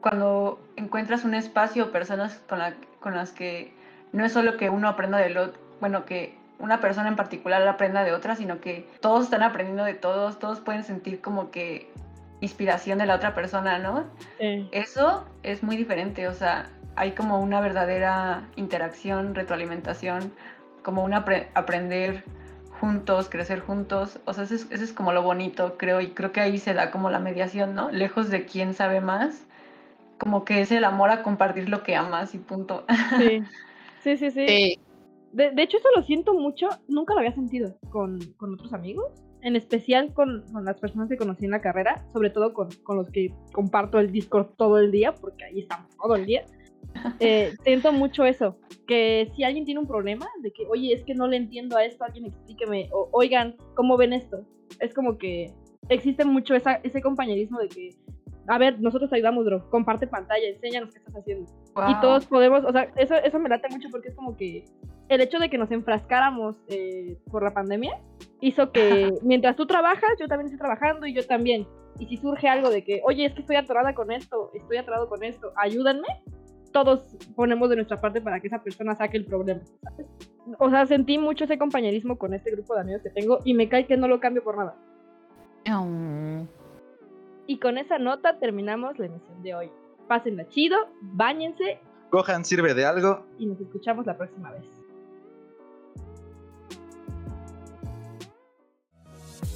cuando encuentras un espacio o personas con, la- con las que no es solo que uno aprenda del otro, bueno, que una persona en particular aprenda de otra, sino que todos están aprendiendo de todos, todos pueden sentir como que inspiración de la otra persona, ¿no? Sí. Eso es muy diferente, o sea, hay como una verdadera interacción, retroalimentación, como un apre- aprender juntos, crecer juntos, o sea, eso es, eso es como lo bonito, creo, y creo que ahí se da como la mediación, ¿no? Lejos de quién sabe más, como que es el amor a compartir lo que amas y punto. Sí. Sí, sí, sí. sí. De, de hecho, eso lo siento mucho. Nunca lo había sentido con, con otros amigos. En especial con, con las personas que conocí en la carrera. Sobre todo con, con los que comparto el Discord todo el día. Porque ahí estamos todo el día. Eh, siento mucho eso. Que si alguien tiene un problema. De que, oye, es que no le entiendo a esto. Alguien explíqueme. O, oigan, ¿cómo ven esto? Es como que existe mucho esa, ese compañerismo de que... A ver, nosotros te ayudamos, bro. Comparte pantalla, enséñanos qué estás haciendo y Wow. todos podemos, o sea, eso, eso me late mucho porque es como que el hecho de que nos enfrascáramos eh, por la pandemia hizo que mientras tú trabajas, yo también estoy trabajando y yo también. Y si surge algo de que, oye, es que estoy atorada con esto, estoy atorado con esto, ayúdanme, todos ponemos de nuestra parte para que esa persona saque el problema. ¿sabes? O sea, sentí mucho ese compañerismo con este grupo de amigos que tengo y me cae que no lo cambio por nada. Oh. Y con esa nota terminamos la emisión de hoy. Pásenla chido, bañense Cojan, sirve de algo. y nos escuchamos la próxima vez.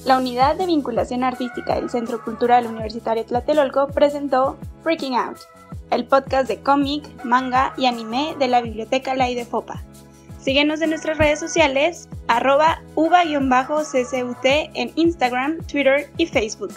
La unidad de vinculación artística del Centro Cultural Universitario Tlatelolco presentó Freaking Out, el podcast de cómic, manga y anime de la Biblioteca Lai de Fopa. Síguenos en nuestras redes sociales, arroba uva-ccut en Instagram, Twitter y Facebook.